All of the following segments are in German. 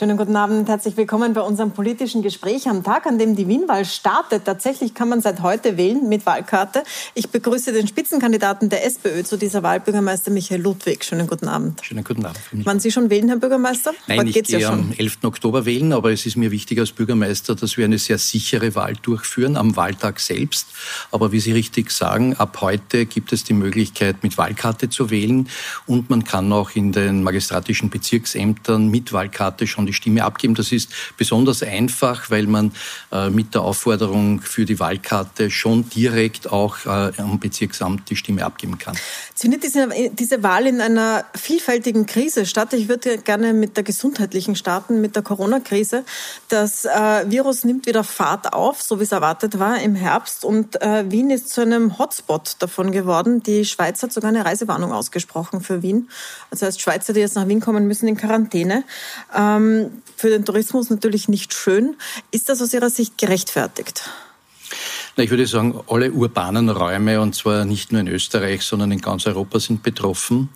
Schönen guten Abend, herzlich willkommen bei unserem politischen Gespräch am Tag, an dem die Wienwahl startet. Tatsächlich kann man seit heute wählen mit Wahlkarte. Ich begrüße den Spitzenkandidaten der SPÖ zu dieser Wahl, Bürgermeister Michael Ludwig. Schönen guten Abend. Schönen guten Abend. Wann Sie schon wählen, Herr Bürgermeister? Nein, Heute ich gehe ja am 11. Oktober wählen, aber es ist mir wichtig als Bürgermeister, dass wir eine sehr sichere Wahl durchführen am Wahltag selbst. Aber wie Sie richtig sagen, ab heute gibt es die Möglichkeit, mit Wahlkarte zu wählen und man kann auch in den magistratischen Bezirksämtern mit Wahlkarte schon die Stimme abgeben. Das ist besonders einfach, weil man äh, mit der Aufforderung für die Wahlkarte schon direkt auch äh, am Bezirksamt die Stimme abgeben kann. Findet diese, diese Wahl in einer vielfältigen Krise statt? Ich würde gerne mit der gesundheitlichen starten, mit der Corona-Krise. Das äh, Virus nimmt wieder Fahrt auf, so wie es erwartet war im Herbst. Und Wien ist zu einem Hotspot davon geworden. Die Schweiz hat sogar eine Reisewarnung ausgesprochen für Wien. Das heißt, Schweizer, die jetzt nach Wien kommen, müssen in Quarantäne. Ähm, für den Tourismus natürlich nicht schön. Ist das aus Ihrer Sicht gerechtfertigt? Na, ich würde sagen, alle urbanen Räume, und zwar nicht nur in Österreich, sondern in ganz Europa, sind betroffen.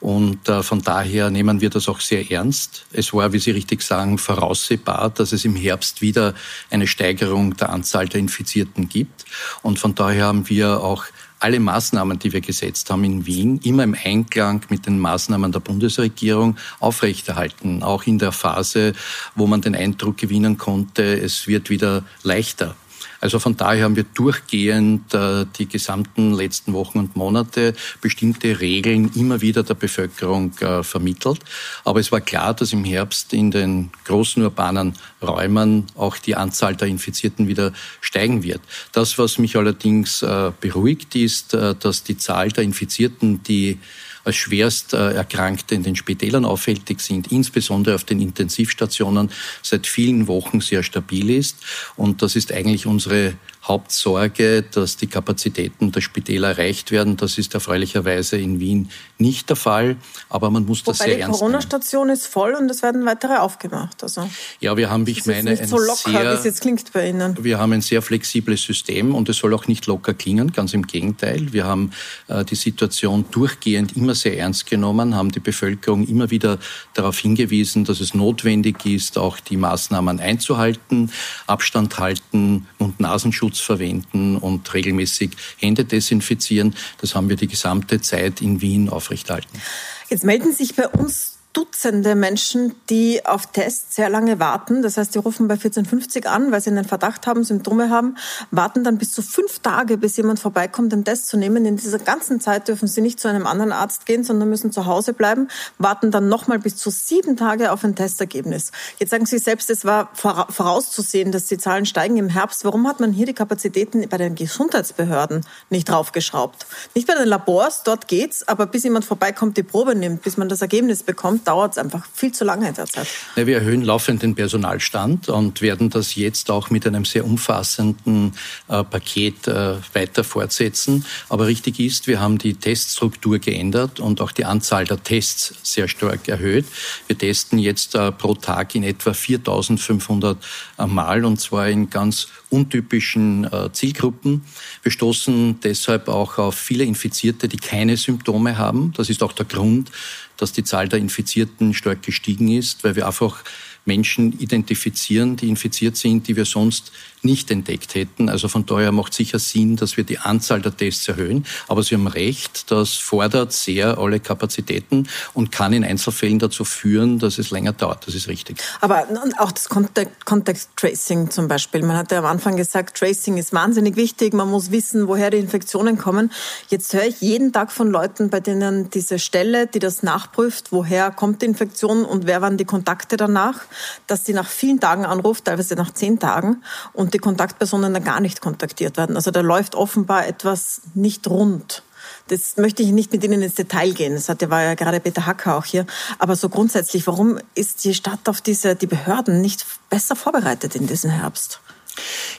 Und äh, von daher nehmen wir das auch sehr ernst. Es war, wie Sie richtig sagen, voraussehbar, dass es im Herbst wieder eine Steigerung der Anzahl der Infizierten gibt. Und von daher haben wir auch alle Maßnahmen, die wir gesetzt haben in Wien, immer im Einklang mit den Maßnahmen der Bundesregierung aufrechterhalten. Auch in der Phase, wo man den Eindruck gewinnen konnte, es wird wieder leichter also von daher haben wir durchgehend äh, die gesamten letzten Wochen und Monate bestimmte Regeln immer wieder der Bevölkerung äh, vermittelt. Aber es war klar, dass im Herbst in den großen urbanen Räumen auch die Anzahl der Infizierten wieder steigen wird. Das, was mich allerdings äh, beruhigt, ist, äh, dass die Zahl der Infizierten, die als schwerst äh, Erkrankte in den Spitälern auffällig sind, insbesondere auf den Intensivstationen, seit vielen Wochen sehr stabil ist. Und das ist eigentlich unsere Hauptsorge, dass die Kapazitäten der Spitäler erreicht werden. Das ist erfreulicherweise in Wien nicht der Fall, aber man muss das Wobei sehr ernst nehmen. Die Corona-Station ist voll und es werden weitere aufgemacht. Also ja, wir haben, ich das meine, nicht so locker, sehr, wie es jetzt klingt bei Ihnen. Wir haben ein sehr flexibles System und es soll auch nicht locker klingen, ganz im Gegenteil. Wir haben äh, die Situation durchgehend immer sehr ernst genommen, haben die Bevölkerung immer wieder darauf hingewiesen, dass es notwendig ist, auch die Maßnahmen einzuhalten, Abstand halten und Nasenschutz Mundschutz verwenden und regelmäßig Hände desinfizieren. Das haben wir die gesamte Zeit in Wien aufrechterhalten. Jetzt melden sich bei uns Dutzende Menschen, die auf Tests sehr lange warten. Das heißt, die rufen bei 1450 an, weil sie einen Verdacht haben, Symptome haben, warten dann bis zu fünf Tage, bis jemand vorbeikommt, den Test zu nehmen. In dieser ganzen Zeit dürfen sie nicht zu einem anderen Arzt gehen, sondern müssen zu Hause bleiben, warten dann nochmal bis zu sieben Tage auf ein Testergebnis. Jetzt sagen Sie selbst, es war vorauszusehen, dass die Zahlen steigen im Herbst. Warum hat man hier die Kapazitäten bei den Gesundheitsbehörden nicht draufgeschraubt? Nicht bei den Labors, dort geht's, aber bis jemand vorbeikommt, die Probe nimmt, bis man das Ergebnis bekommt, dauert es einfach viel zu lange derzeit. Ja, wir erhöhen laufend den Personalstand und werden das jetzt auch mit einem sehr umfassenden äh, Paket äh, weiter fortsetzen. Aber richtig ist, wir haben die Teststruktur geändert und auch die Anzahl der Tests sehr stark erhöht. Wir testen jetzt äh, pro Tag in etwa 4500 äh, Mal und zwar in ganz untypischen äh, Zielgruppen. Wir stoßen deshalb auch auf viele Infizierte, die keine Symptome haben. Das ist auch der Grund, dass die Zahl der Infizierten stark gestiegen ist, weil wir einfach Menschen identifizieren, die infiziert sind, die wir sonst nicht entdeckt hätten. Also von daher macht sicher Sinn, dass wir die Anzahl der Tests erhöhen. Aber Sie haben recht, das fordert sehr alle Kapazitäten und kann in Einzelfällen dazu führen, dass es länger dauert. Das ist richtig. Aber auch das Contact, Contact Tracing zum Beispiel. Man hat ja am Anfang gesagt, Tracing ist wahnsinnig wichtig. Man muss wissen, woher die Infektionen kommen. Jetzt höre ich jeden Tag von Leuten, bei denen diese Stelle, die das nachprüft, woher kommt die Infektion und wer waren die Kontakte danach, dass sie nach vielen Tagen anruft, teilweise nach zehn Tagen und die Kontaktpersonen dann gar nicht kontaktiert werden. Also da läuft offenbar etwas nicht rund. Das möchte ich nicht mit Ihnen ins Detail gehen. Das war ja gerade Peter Hacker auch hier. Aber so grundsätzlich, warum ist die Stadt auf diese, die Behörden nicht besser vorbereitet in diesem Herbst?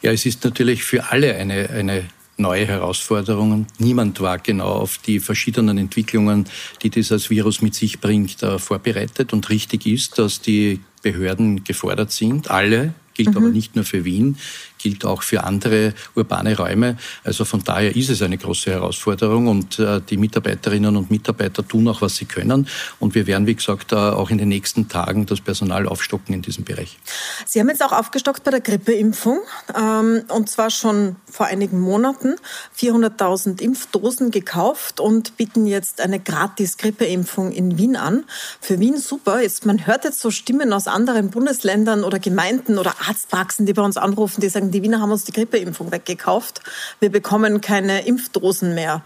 Ja, es ist natürlich für alle eine, eine neue Herausforderung. Niemand war genau auf die verschiedenen Entwicklungen, die dieses Virus mit sich bringt, äh, vorbereitet. Und richtig ist, dass die Behörden gefordert sind, alle gilt mhm. aber nicht nur für Wien, gilt auch für andere urbane Räume. Also von daher ist es eine große Herausforderung und äh, die Mitarbeiterinnen und Mitarbeiter tun auch, was sie können. Und wir werden, wie gesagt, auch in den nächsten Tagen das Personal aufstocken in diesem Bereich. Sie haben jetzt auch aufgestockt bei der Grippeimpfung ähm, und zwar schon vor einigen Monaten 400.000 Impfdosen gekauft und bieten jetzt eine gratis Grippeimpfung in Wien an. Für Wien super. Jetzt, man hört jetzt so Stimmen aus anderen Bundesländern oder Gemeinden oder Arztpraxen, die bei uns anrufen, die sagen, die Wiener haben uns die Grippeimpfung weggekauft. Wir bekommen keine Impfdosen mehr.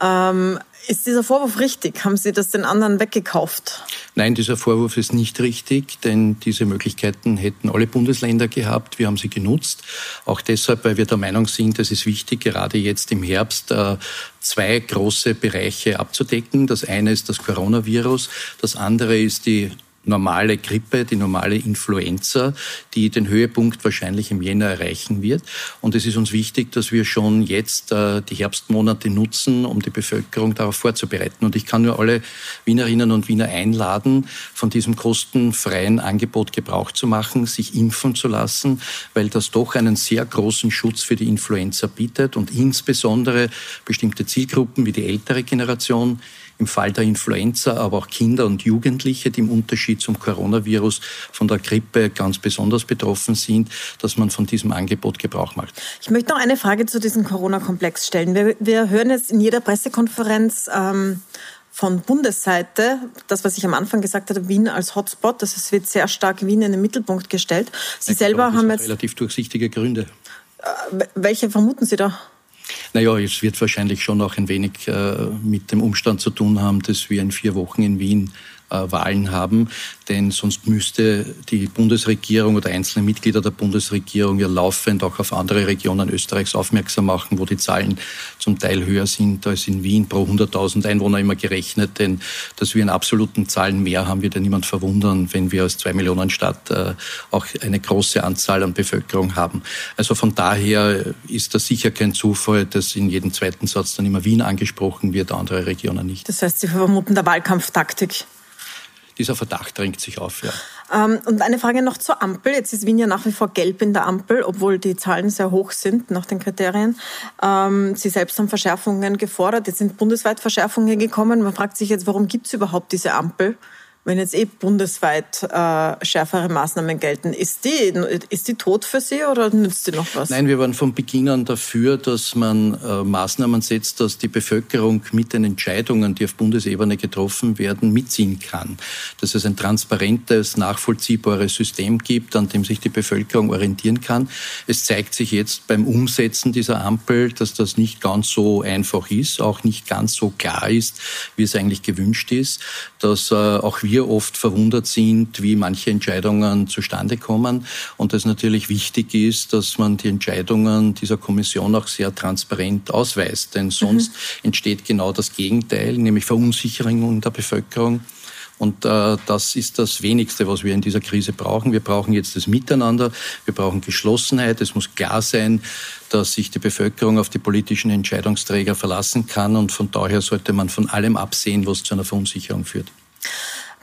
Ähm, ist dieser Vorwurf richtig? Haben Sie das den anderen weggekauft? Nein, dieser Vorwurf ist nicht richtig, denn diese Möglichkeiten hätten alle Bundesländer gehabt. Wir haben sie genutzt. Auch deshalb, weil wir der Meinung sind, es ist wichtig, gerade jetzt im Herbst äh, zwei große Bereiche abzudecken. Das eine ist das Coronavirus, das andere ist die normale Grippe, die normale Influenza, die den Höhepunkt wahrscheinlich im Jänner erreichen wird. Und es ist uns wichtig, dass wir schon jetzt äh, die Herbstmonate nutzen, um die Bevölkerung darauf vorzubereiten. Und ich kann nur alle Wienerinnen und Wiener einladen, von diesem kostenfreien Angebot Gebrauch zu machen, sich impfen zu lassen, weil das doch einen sehr großen Schutz für die Influenza bietet und insbesondere bestimmte Zielgruppen wie die ältere Generation im Fall der Influenza, aber auch Kinder und Jugendliche, die im Unterschied zum Coronavirus von der Grippe ganz besonders betroffen sind, dass man von diesem Angebot Gebrauch macht. Ich möchte noch eine Frage zu diesem Corona-Komplex stellen. Wir, wir, hören jetzt in jeder Pressekonferenz ähm, von Bundesseite, das, was ich am Anfang gesagt hatte, Wien als Hotspot, das es wird sehr stark Wien in den Mittelpunkt gestellt. Sie ich selber glaube, haben jetzt relativ durchsichtige Gründe. Äh, welche vermuten Sie da? Naja, es wird wahrscheinlich schon auch ein wenig äh, mit dem Umstand zu tun haben, dass wir in vier Wochen in Wien Wahlen haben, denn sonst müsste die Bundesregierung oder einzelne Mitglieder der Bundesregierung ja laufend auch auf andere Regionen Österreichs aufmerksam machen, wo die Zahlen zum Teil höher sind als in Wien pro 100.000 Einwohner immer gerechnet. Denn dass wir in absoluten Zahlen mehr haben, wird ja niemand verwundern, wenn wir als zwei Millionen Stadt äh, auch eine große Anzahl an Bevölkerung haben. Also von daher ist das sicher kein Zufall, dass in jedem zweiten Satz dann immer Wien angesprochen wird, andere Regionen nicht. Das heißt, Sie vermuten der Wahlkampftaktik? Dieser Verdacht drängt sich auf. Ja. Ähm, und eine Frage noch zur Ampel. Jetzt ist Wien ja nach wie vor gelb in der Ampel, obwohl die Zahlen sehr hoch sind nach den Kriterien. Ähm, Sie selbst haben Verschärfungen gefordert. Jetzt sind bundesweit Verschärfungen gekommen. Man fragt sich jetzt, warum gibt es überhaupt diese Ampel? Wenn jetzt eh bundesweit äh, schärfere Maßnahmen gelten, ist die, ist die tot für Sie oder nützt die noch was? Nein, wir waren von Beginn an dafür, dass man äh, Maßnahmen setzt, dass die Bevölkerung mit den Entscheidungen, die auf Bundesebene getroffen werden, mitziehen kann. Dass es ein transparentes, nachvollziehbares System gibt, an dem sich die Bevölkerung orientieren kann. Es zeigt sich jetzt beim Umsetzen dieser Ampel, dass das nicht ganz so einfach ist, auch nicht ganz so klar ist, wie es eigentlich gewünscht ist, dass äh, auch wir wir oft verwundert sind, wie manche Entscheidungen zustande kommen und es natürlich wichtig ist, dass man die Entscheidungen dieser Kommission auch sehr transparent ausweist, denn sonst mhm. entsteht genau das Gegenteil, nämlich Verunsicherung der Bevölkerung. Und äh, das ist das Wenigste, was wir in dieser Krise brauchen. Wir brauchen jetzt das Miteinander, wir brauchen Geschlossenheit. Es muss klar sein, dass sich die Bevölkerung auf die politischen Entscheidungsträger verlassen kann. Und von daher sollte man von allem absehen, was zu einer Verunsicherung führt.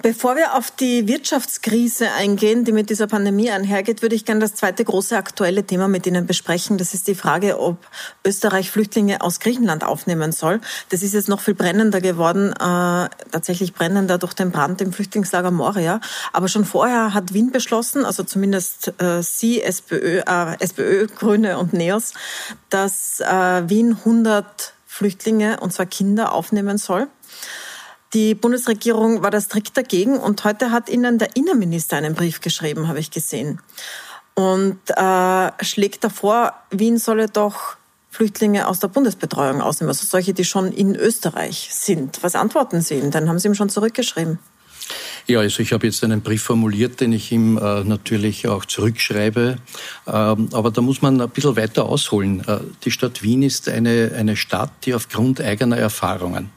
Bevor wir auf die Wirtschaftskrise eingehen, die mit dieser Pandemie einhergeht, würde ich gerne das zweite große aktuelle Thema mit Ihnen besprechen. Das ist die Frage, ob Österreich Flüchtlinge aus Griechenland aufnehmen soll. Das ist jetzt noch viel brennender geworden, äh, tatsächlich brennender durch den Brand im Flüchtlingslager Moria. Aber schon vorher hat Wien beschlossen, also zumindest äh, Sie, SPÖ, äh, SPÖ, Grüne und NEOS, dass äh, Wien 100 Flüchtlinge, und zwar Kinder, aufnehmen soll. Die Bundesregierung war da strikt dagegen und heute hat Ihnen der Innenminister einen Brief geschrieben, habe ich gesehen. Und äh, schlägt davor, Wien solle doch Flüchtlinge aus der Bundesbetreuung ausnehmen, also solche, die schon in Österreich sind. Was antworten Sie ihm? Dann haben Sie ihm schon zurückgeschrieben. Ja, also ich habe jetzt einen Brief formuliert, den ich ihm äh, natürlich auch zurückschreibe. Ähm, aber da muss man ein bisschen weiter ausholen. Äh, die Stadt Wien ist eine, eine Stadt, die aufgrund eigener Erfahrungen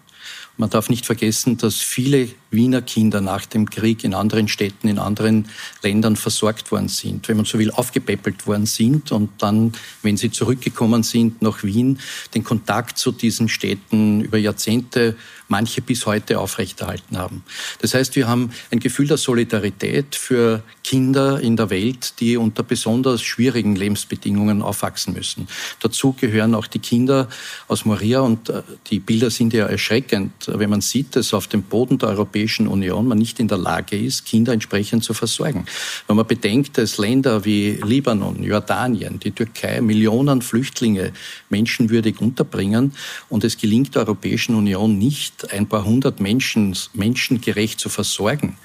Man darf nicht vergessen, dass viele Wiener Kinder nach dem Krieg in anderen Städten, in anderen Ländern versorgt worden sind, wenn man so will, aufgepäppelt worden sind und dann, wenn sie zurückgekommen sind nach Wien, den Kontakt zu diesen Städten über Jahrzehnte manche bis heute aufrechterhalten haben. Das heißt, wir haben ein Gefühl der Solidarität für Kinder in der Welt, die unter besonders schwierigen Lebensbedingungen aufwachsen müssen. Dazu gehören auch die Kinder aus Moria und äh, die Bilder sind ja erschreckend, wenn man sieht, dass auf dem Boden der Europäischen Union man nicht in der Lage ist, Kinder entsprechend zu versorgen. Wenn man bedenkt, dass Länder wie Libanon, Jordanien, die Türkei Millionen Flüchtlinge menschenwürdig unterbringen und es gelingt der Europäischen Union nicht, ein paar hundert Menschen menschengerecht zu versorgen,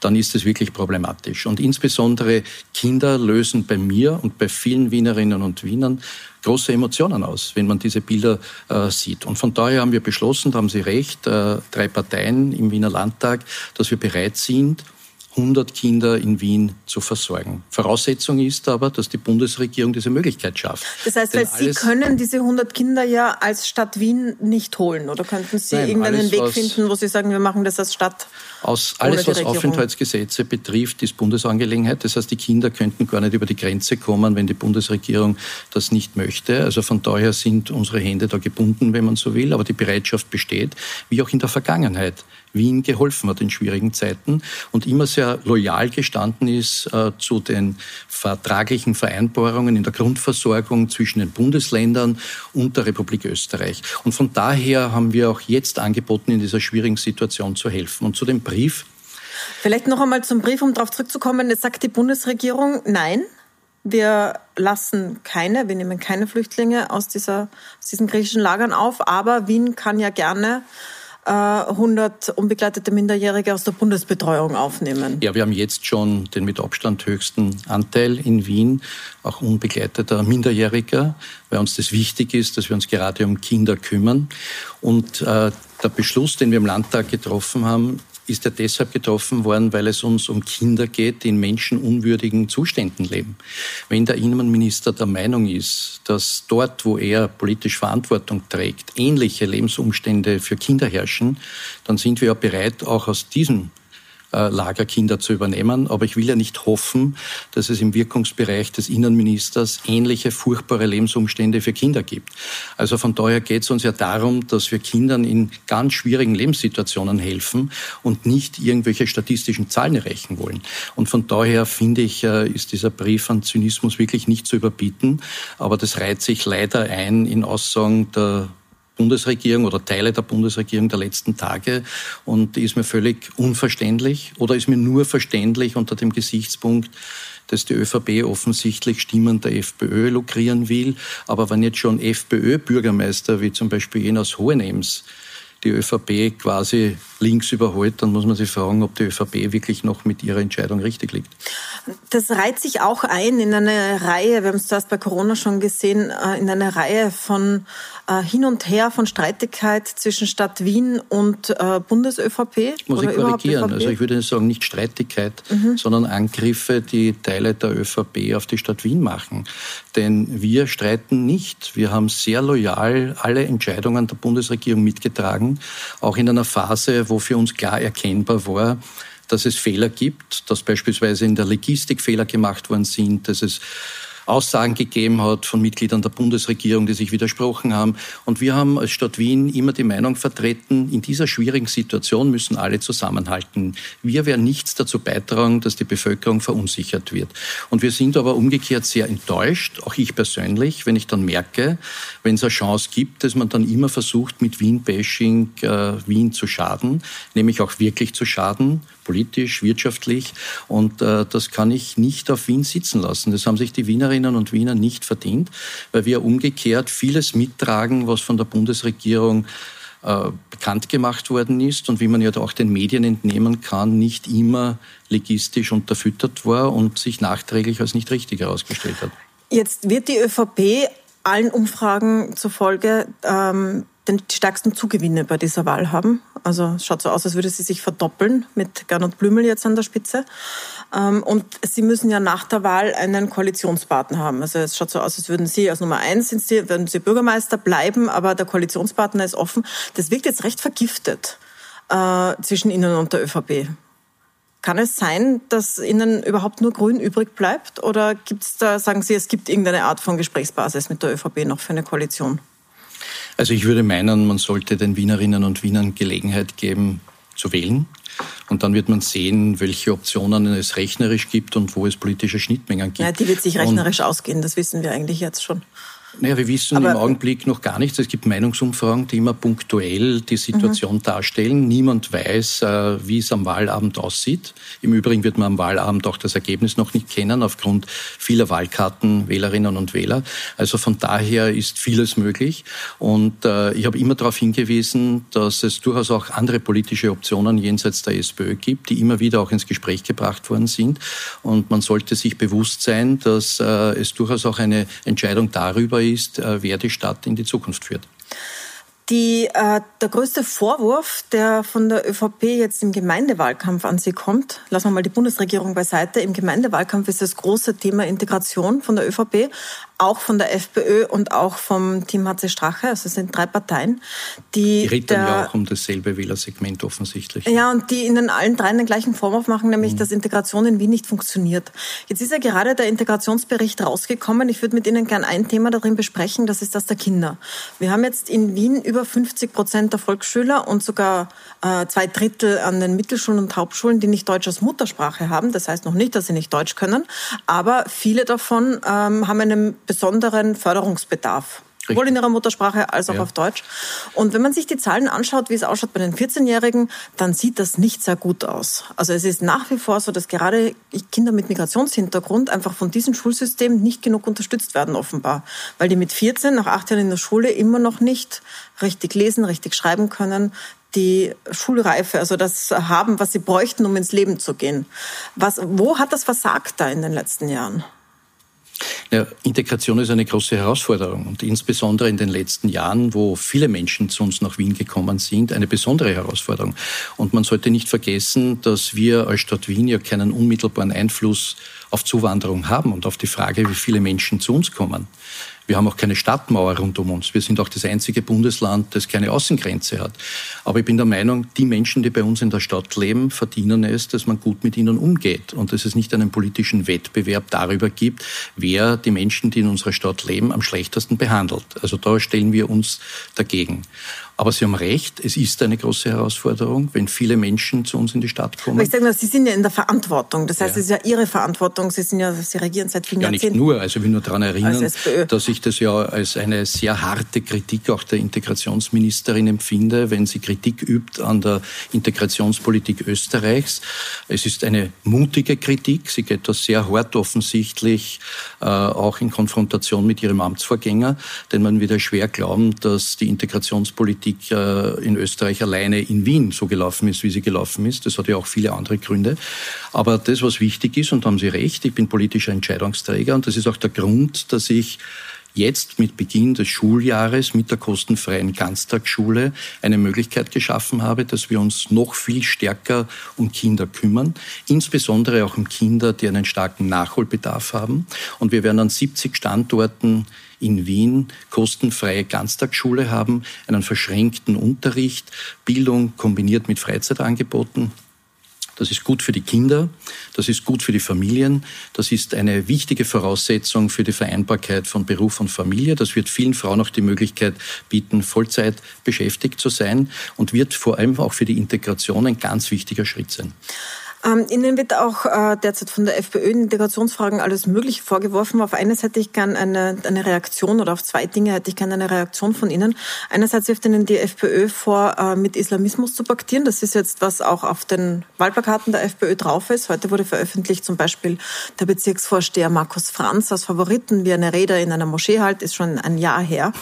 dann ist es wirklich problematisch. Und insbesondere Kinder lösen bei mir und bei vielen Wienerinnen und Wienern große Emotionen aus, wenn man diese Bilder äh, sieht. Und von daher haben wir beschlossen, da haben Sie recht, äh, drei Parteien im Wiener Landtag, dass wir bereit sind, 100 Kinder in Wien zu versorgen. Voraussetzung ist aber, dass die Bundesregierung diese Möglichkeit schafft. Das heißt, weil Sie können diese 100 Kinder ja als Stadt Wien nicht holen, oder könnten Sie Nein, irgendeinen alles, Weg finden, wo Sie sagen, wir machen das als Stadt? Aus alles, was Aufenthaltsgesetze betrifft, ist Bundesangelegenheit. Das heißt, die Kinder könnten gar nicht über die Grenze kommen, wenn die Bundesregierung das nicht möchte. Also von daher sind unsere Hände da gebunden, wenn man so will. Aber die Bereitschaft besteht, wie auch in der Vergangenheit. Wien geholfen hat in schwierigen Zeiten und immer sehr loyal gestanden ist äh, zu den vertraglichen Vereinbarungen in der Grundversorgung zwischen den Bundesländern und der Republik Österreich. Und von daher haben wir auch jetzt angeboten, in dieser schwierigen Situation zu helfen. Und zu dem Brief. Vielleicht noch einmal zum Brief, um darauf zurückzukommen. Jetzt sagt die Bundesregierung, nein, wir lassen keine, wir nehmen keine Flüchtlinge aus, dieser, aus diesen griechischen Lagern auf, aber Wien kann ja gerne 100 unbegleitete Minderjährige aus der Bundesbetreuung aufnehmen? Ja, wir haben jetzt schon den mit Abstand höchsten Anteil in Wien, auch unbegleiteter Minderjähriger, weil uns das wichtig ist, dass wir uns gerade um Kinder kümmern. Und äh, der Beschluss, den wir im Landtag getroffen haben, ist er deshalb getroffen worden, weil es uns um Kinder geht, die in menschenunwürdigen Zuständen leben. Wenn der Innenminister der Meinung ist, dass dort, wo er politisch Verantwortung trägt, ähnliche Lebensumstände für Kinder herrschen, dann sind wir ja bereit, auch aus diesem Lagerkinder zu übernehmen. Aber ich will ja nicht hoffen, dass es im Wirkungsbereich des Innenministers ähnliche furchtbare Lebensumstände für Kinder gibt. Also von daher geht es uns ja darum, dass wir Kindern in ganz schwierigen Lebenssituationen helfen und nicht irgendwelche statistischen Zahlen erreichen wollen. Und von daher finde ich, äh, ist dieser Brief an Zynismus wirklich nicht zu überbieten. Aber das reiht sich leider ein in Aussagen der Bundesregierung oder Teile der Bundesregierung der letzten Tage und ist mir völlig unverständlich oder ist mir nur verständlich unter dem Gesichtspunkt, dass die ÖVP offensichtlich Stimmen der FPÖ lukrieren will. Aber wenn jetzt schon FPÖ-Bürgermeister wie zum Beispiel jener Hohenems die ÖVP quasi links überholt, dann muss man sich fragen, ob die ÖVP wirklich noch mit ihrer Entscheidung richtig liegt. Das reiht sich auch ein in eine Reihe, wir haben es zuerst bei Corona schon gesehen, äh, in eine Reihe von äh, Hin und Her, von Streitigkeit zwischen Stadt Wien und äh, Bundes-ÖVP. Muss ich korrigieren. Also ich würde sagen, nicht Streitigkeit, mhm. sondern Angriffe, die Teile der ÖVP auf die Stadt Wien machen. Denn wir streiten nicht. Wir haben sehr loyal alle Entscheidungen der Bundesregierung mitgetragen, auch in einer Phase, wo für uns klar erkennbar war, dass es Fehler gibt, dass beispielsweise in der Logistik Fehler gemacht worden sind, dass es Aussagen gegeben hat von Mitgliedern der Bundesregierung, die sich widersprochen haben. Und wir haben als Stadt Wien immer die Meinung vertreten, in dieser schwierigen Situation müssen alle zusammenhalten. Wir werden nichts dazu beitragen, dass die Bevölkerung verunsichert wird. Und wir sind aber umgekehrt sehr enttäuscht, auch ich persönlich, wenn ich dann merke, wenn es eine Chance gibt, dass man dann immer versucht, mit Wien-Bashing äh, Wien zu schaden, nämlich auch wirklich zu schaden, politisch, wirtschaftlich. Und äh, das kann ich nicht auf Wien sitzen lassen. Das haben sich die Wienerinnen und Wiener nicht verdient, weil wir umgekehrt vieles mittragen, was von der Bundesregierung äh, bekannt gemacht worden ist und wie man ja auch den Medien entnehmen kann, nicht immer legistisch unterfüttert war und sich nachträglich als nicht richtig herausgestellt hat. Jetzt wird die ÖVP allen Umfragen zufolge ähm, den stärksten Zugewinne bei dieser Wahl haben. Also es schaut so aus, als würde sie sich verdoppeln mit Gernot Blümel jetzt an der Spitze. Ähm, und sie müssen ja nach der Wahl einen Koalitionspartner haben. Also es schaut so aus, als würden sie als Nummer eins sind sie, würden sie Bürgermeister bleiben, aber der Koalitionspartner ist offen. Das wirkt jetzt recht vergiftet äh, zwischen Ihnen und der ÖVP. Kann es sein, dass Ihnen überhaupt nur Grün übrig bleibt? Oder gibt es da, sagen Sie, es gibt irgendeine Art von Gesprächsbasis mit der ÖVP noch für eine Koalition? Also ich würde meinen, man sollte den Wienerinnen und Wienern Gelegenheit geben, zu wählen. Und dann wird man sehen, welche Optionen es rechnerisch gibt und wo es politische Schnittmengen gibt. Ja, die wird sich rechnerisch und ausgehen, das wissen wir eigentlich jetzt schon. Naja, wir wissen Aber im Augenblick noch gar nichts. Es gibt Meinungsumfragen, die immer punktuell die Situation mhm. darstellen. Niemand weiß, äh, wie es am Wahlabend aussieht. Im Übrigen wird man am Wahlabend auch das Ergebnis noch nicht kennen, aufgrund vieler Wahlkarten Wählerinnen und Wähler. Also von daher ist vieles möglich. Und äh, ich habe immer darauf hingewiesen, dass es durchaus auch andere politische Optionen jenseits der SPÖ gibt, die immer wieder auch ins Gespräch gebracht worden sind. Und man sollte sich bewusst sein, dass äh, es durchaus auch eine Entscheidung darüber ist, äh, wer die Stadt in die Zukunft führt. Die, äh, der größte Vorwurf, der von der ÖVP jetzt im Gemeindewahlkampf an sie kommt, lassen wir mal die Bundesregierung beiseite, im Gemeindewahlkampf ist das große Thema Integration von der ÖVP, auch von der FPÖ und auch vom Team HC Strache. Also es sind drei Parteien, die. Die reden ja auch um dasselbe Wählersegment offensichtlich. Ja, und die ihnen allen dreien den gleichen Vorwurf machen, nämlich, mhm. dass Integration in Wien nicht funktioniert. Jetzt ist ja gerade der Integrationsbericht rausgekommen. Ich würde mit Ihnen gern ein Thema darin besprechen, das ist das der Kinder. Wir haben jetzt in Wien über 50 Prozent der Volksschüler und sogar äh, zwei Drittel an den Mittelschulen und Hauptschulen, die nicht Deutsch als Muttersprache haben. Das heißt noch nicht, dass sie nicht Deutsch können, aber viele davon ähm, haben einen besonderen Förderungsbedarf. Richtig. Sowohl in ihrer Muttersprache als auch ja. auf Deutsch. Und wenn man sich die Zahlen anschaut, wie es ausschaut bei den 14-Jährigen, dann sieht das nicht sehr gut aus. Also es ist nach wie vor so, dass gerade Kinder mit Migrationshintergrund einfach von diesem Schulsystem nicht genug unterstützt werden, offenbar. Weil die mit 14 nach acht Jahren in der Schule immer noch nicht richtig lesen, richtig schreiben können, die Schulreife, also das haben, was sie bräuchten, um ins Leben zu gehen. Was, wo hat das versagt da in den letzten Jahren? Ja, Integration ist eine große Herausforderung und insbesondere in den letzten Jahren, wo viele Menschen zu uns nach Wien gekommen sind, eine besondere Herausforderung. Und man sollte nicht vergessen, dass wir als Stadt Wien ja keinen unmittelbaren Einfluss auf Zuwanderung haben und auf die Frage, wie viele Menschen zu uns kommen. Wir haben auch keine Stadtmauer rund um uns. Wir sind auch das einzige Bundesland, das keine Außengrenze hat. Aber ich bin der Meinung, die Menschen, die bei uns in der Stadt leben, verdienen es, dass man gut mit ihnen umgeht und dass es nicht einen politischen Wettbewerb darüber gibt, wer die Menschen, die in unserer Stadt leben, am schlechtesten behandelt. Also da stellen wir uns dagegen. Aber Sie haben recht, es ist eine große Herausforderung, wenn viele Menschen zu uns in die Stadt kommen. Aber ich sage mal, Sie sind ja in der Verantwortung. Das heißt, ja. es ist ja Ihre Verantwortung. Sie sind ja, Sie regieren seit vielen ja, Jahrzehnten. Ja, nicht nur. Also ich will nur daran erinnern, dass ich das ja als eine sehr harte Kritik auch der Integrationsministerin empfinde, wenn sie Kritik übt an der Integrationspolitik Österreichs. Es ist eine mutige Kritik. Sie geht da sehr hart offensichtlich, äh, auch in Konfrontation mit ihrem Amtsvorgänger. Denn man wird ja schwer glauben, dass die Integrationspolitik Politik äh, in Österreich alleine in Wien so gelaufen ist, wie sie gelaufen ist. Das hat ja auch viele andere Gründe. Aber das, was wichtig ist, und da haben Sie recht, ich bin politischer Entscheidungsträger und das ist auch der Grund, dass ich jetzt mit Beginn des Schuljahres mit der kostenfreien Ganztagsschule eine Möglichkeit geschaffen habe, dass wir uns noch viel stärker um Kinder kümmern, insbesondere auch um Kinder, die einen starken Nachholbedarf haben. Und wir werden an 70 Standorten in Wien kostenfreie Ganztagsschule haben, einen verschränkten Unterricht, Bildung kombiniert mit Freizeitangeboten. Das ist gut für die Kinder, das ist gut für die Familien, das ist eine wichtige Voraussetzung für die Vereinbarkeit von Beruf und Familie. Das wird vielen Frauen auch die Möglichkeit bieten, Vollzeit beschäftigt zu sein und wird vor allem auch für die Integration ein ganz wichtiger Schritt sein. Ähm, Ihnen wird auch äh, derzeit von der FPÖ in Integrationsfragen alles Mögliche vorgeworfen. Auf eines hätte ich gern eine, eine Reaktion oder auf zwei Dinge hätte ich gerne eine Reaktion von Ihnen. Einerseits wirft Ihnen die FPÖ vor, äh, mit Islamismus zu paktieren. Das ist jetzt, was auch auf den Wahlplakaten der FPÖ drauf ist. Heute wurde veröffentlicht zum Beispiel der Bezirksvorsteher Markus Franz als Favoriten, wie eine Rede in einer Moschee halt, ist schon ein Jahr her.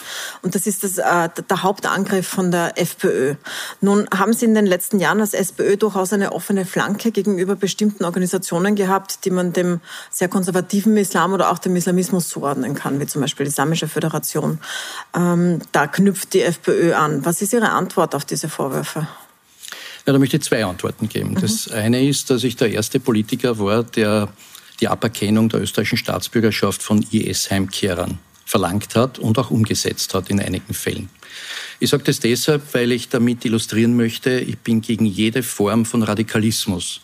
Und das ist das, äh, der Hauptangriff von der FPÖ. Nun haben Sie in den letzten Jahren als SPÖ durchaus eine offene Flanke gegen gegenüber bestimmten Organisationen gehabt, die man dem sehr konservativen Islam oder auch dem Islamismus zuordnen kann, wie zum Beispiel die Islamische Föderation. Ähm, da knüpft die FPÖ an. Was ist Ihre Antwort auf diese Vorwürfe? Ja, da möchte ich zwei Antworten geben. Mhm. Das eine ist, dass ich der erste Politiker war, der die Aberkennung der österreichischen Staatsbürgerschaft von IS-Heimkehrern verlangt hat und auch umgesetzt hat in einigen Fällen. Ich sage das deshalb, weil ich damit illustrieren möchte, ich bin gegen jede Form von Radikalismus.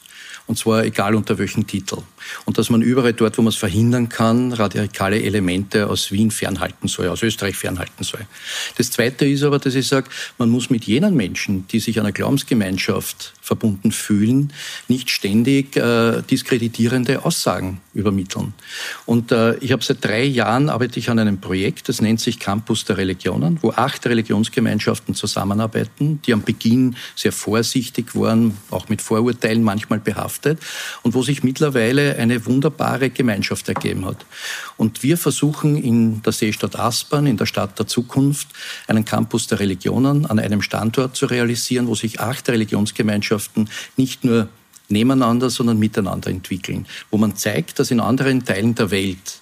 Und zwar egal unter welchem Titel. Und dass man überall dort, wo man es verhindern kann, radikale Elemente aus Wien fernhalten soll, aus Österreich fernhalten soll. Das Zweite ist aber, dass ich sage, man muss mit jenen Menschen, die sich einer Glaubensgemeinschaft verbunden fühlen, nicht ständig äh, diskreditierende Aussagen übermitteln. Und äh, ich habe seit drei Jahren arbeite ich an einem Projekt, das nennt sich Campus der Religionen, wo acht Religionsgemeinschaften zusammenarbeiten, die am Beginn sehr vorsichtig waren, auch mit Vorurteilen manchmal behaftet und wo sich mittlerweile eine wunderbare Gemeinschaft ergeben hat. Und wir versuchen in der Seestadt Aspern, in der Stadt der Zukunft, einen Campus der Religionen an einem Standort zu realisieren, wo sich acht Religionsgemeinschaften nicht nur nebeneinander, sondern miteinander entwickeln, wo man zeigt, dass in anderen Teilen der Welt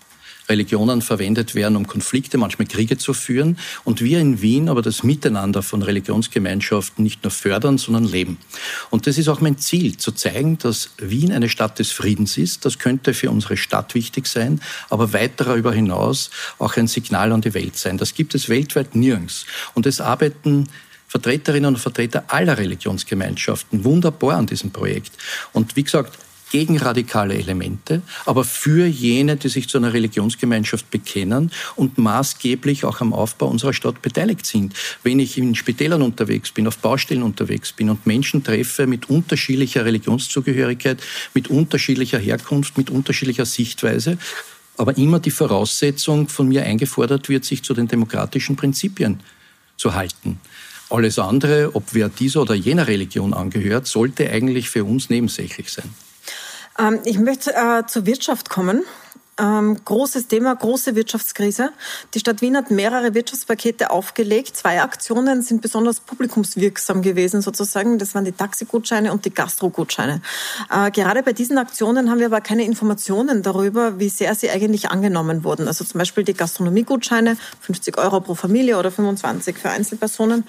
Religionen verwendet werden, um Konflikte, manchmal Kriege zu führen. Und wir in Wien aber das Miteinander von Religionsgemeinschaften nicht nur fördern, sondern leben. Und das ist auch mein Ziel, zu zeigen, dass Wien eine Stadt des Friedens ist. Das könnte für unsere Stadt wichtig sein, aber weit darüber hinaus auch ein Signal an die Welt sein. Das gibt es weltweit nirgends. Und es arbeiten Vertreterinnen und Vertreter aller Religionsgemeinschaften wunderbar an diesem Projekt. Und wie gesagt, gegen radikale Elemente, aber für jene, die sich zu einer Religionsgemeinschaft bekennen und maßgeblich auch am Aufbau unserer Stadt beteiligt sind. Wenn ich in Spitälern unterwegs bin, auf Baustellen unterwegs bin und Menschen treffe mit unterschiedlicher Religionszugehörigkeit, mit unterschiedlicher Herkunft, mit unterschiedlicher Sichtweise, aber immer die Voraussetzung von mir eingefordert wird, sich zu den demokratischen Prinzipien zu halten. Alles andere, ob wer dieser oder jener Religion angehört, sollte eigentlich für uns nebensächlich sein. Ähm, ich möchte äh, zur Wirtschaft kommen. Ähm, großes Thema, große Wirtschaftskrise. Die Stadt Wien hat mehrere Wirtschaftspakete aufgelegt. Zwei Aktionen sind besonders publikumswirksam gewesen, sozusagen. Das waren die Taxigutscheine und die Gastrogutscheine. Äh, gerade bei diesen Aktionen haben wir aber keine Informationen darüber, wie sehr sie eigentlich angenommen wurden. Also zum Beispiel die Gastronomiegutscheine, 50 Euro pro Familie oder 25 für Einzelpersonen.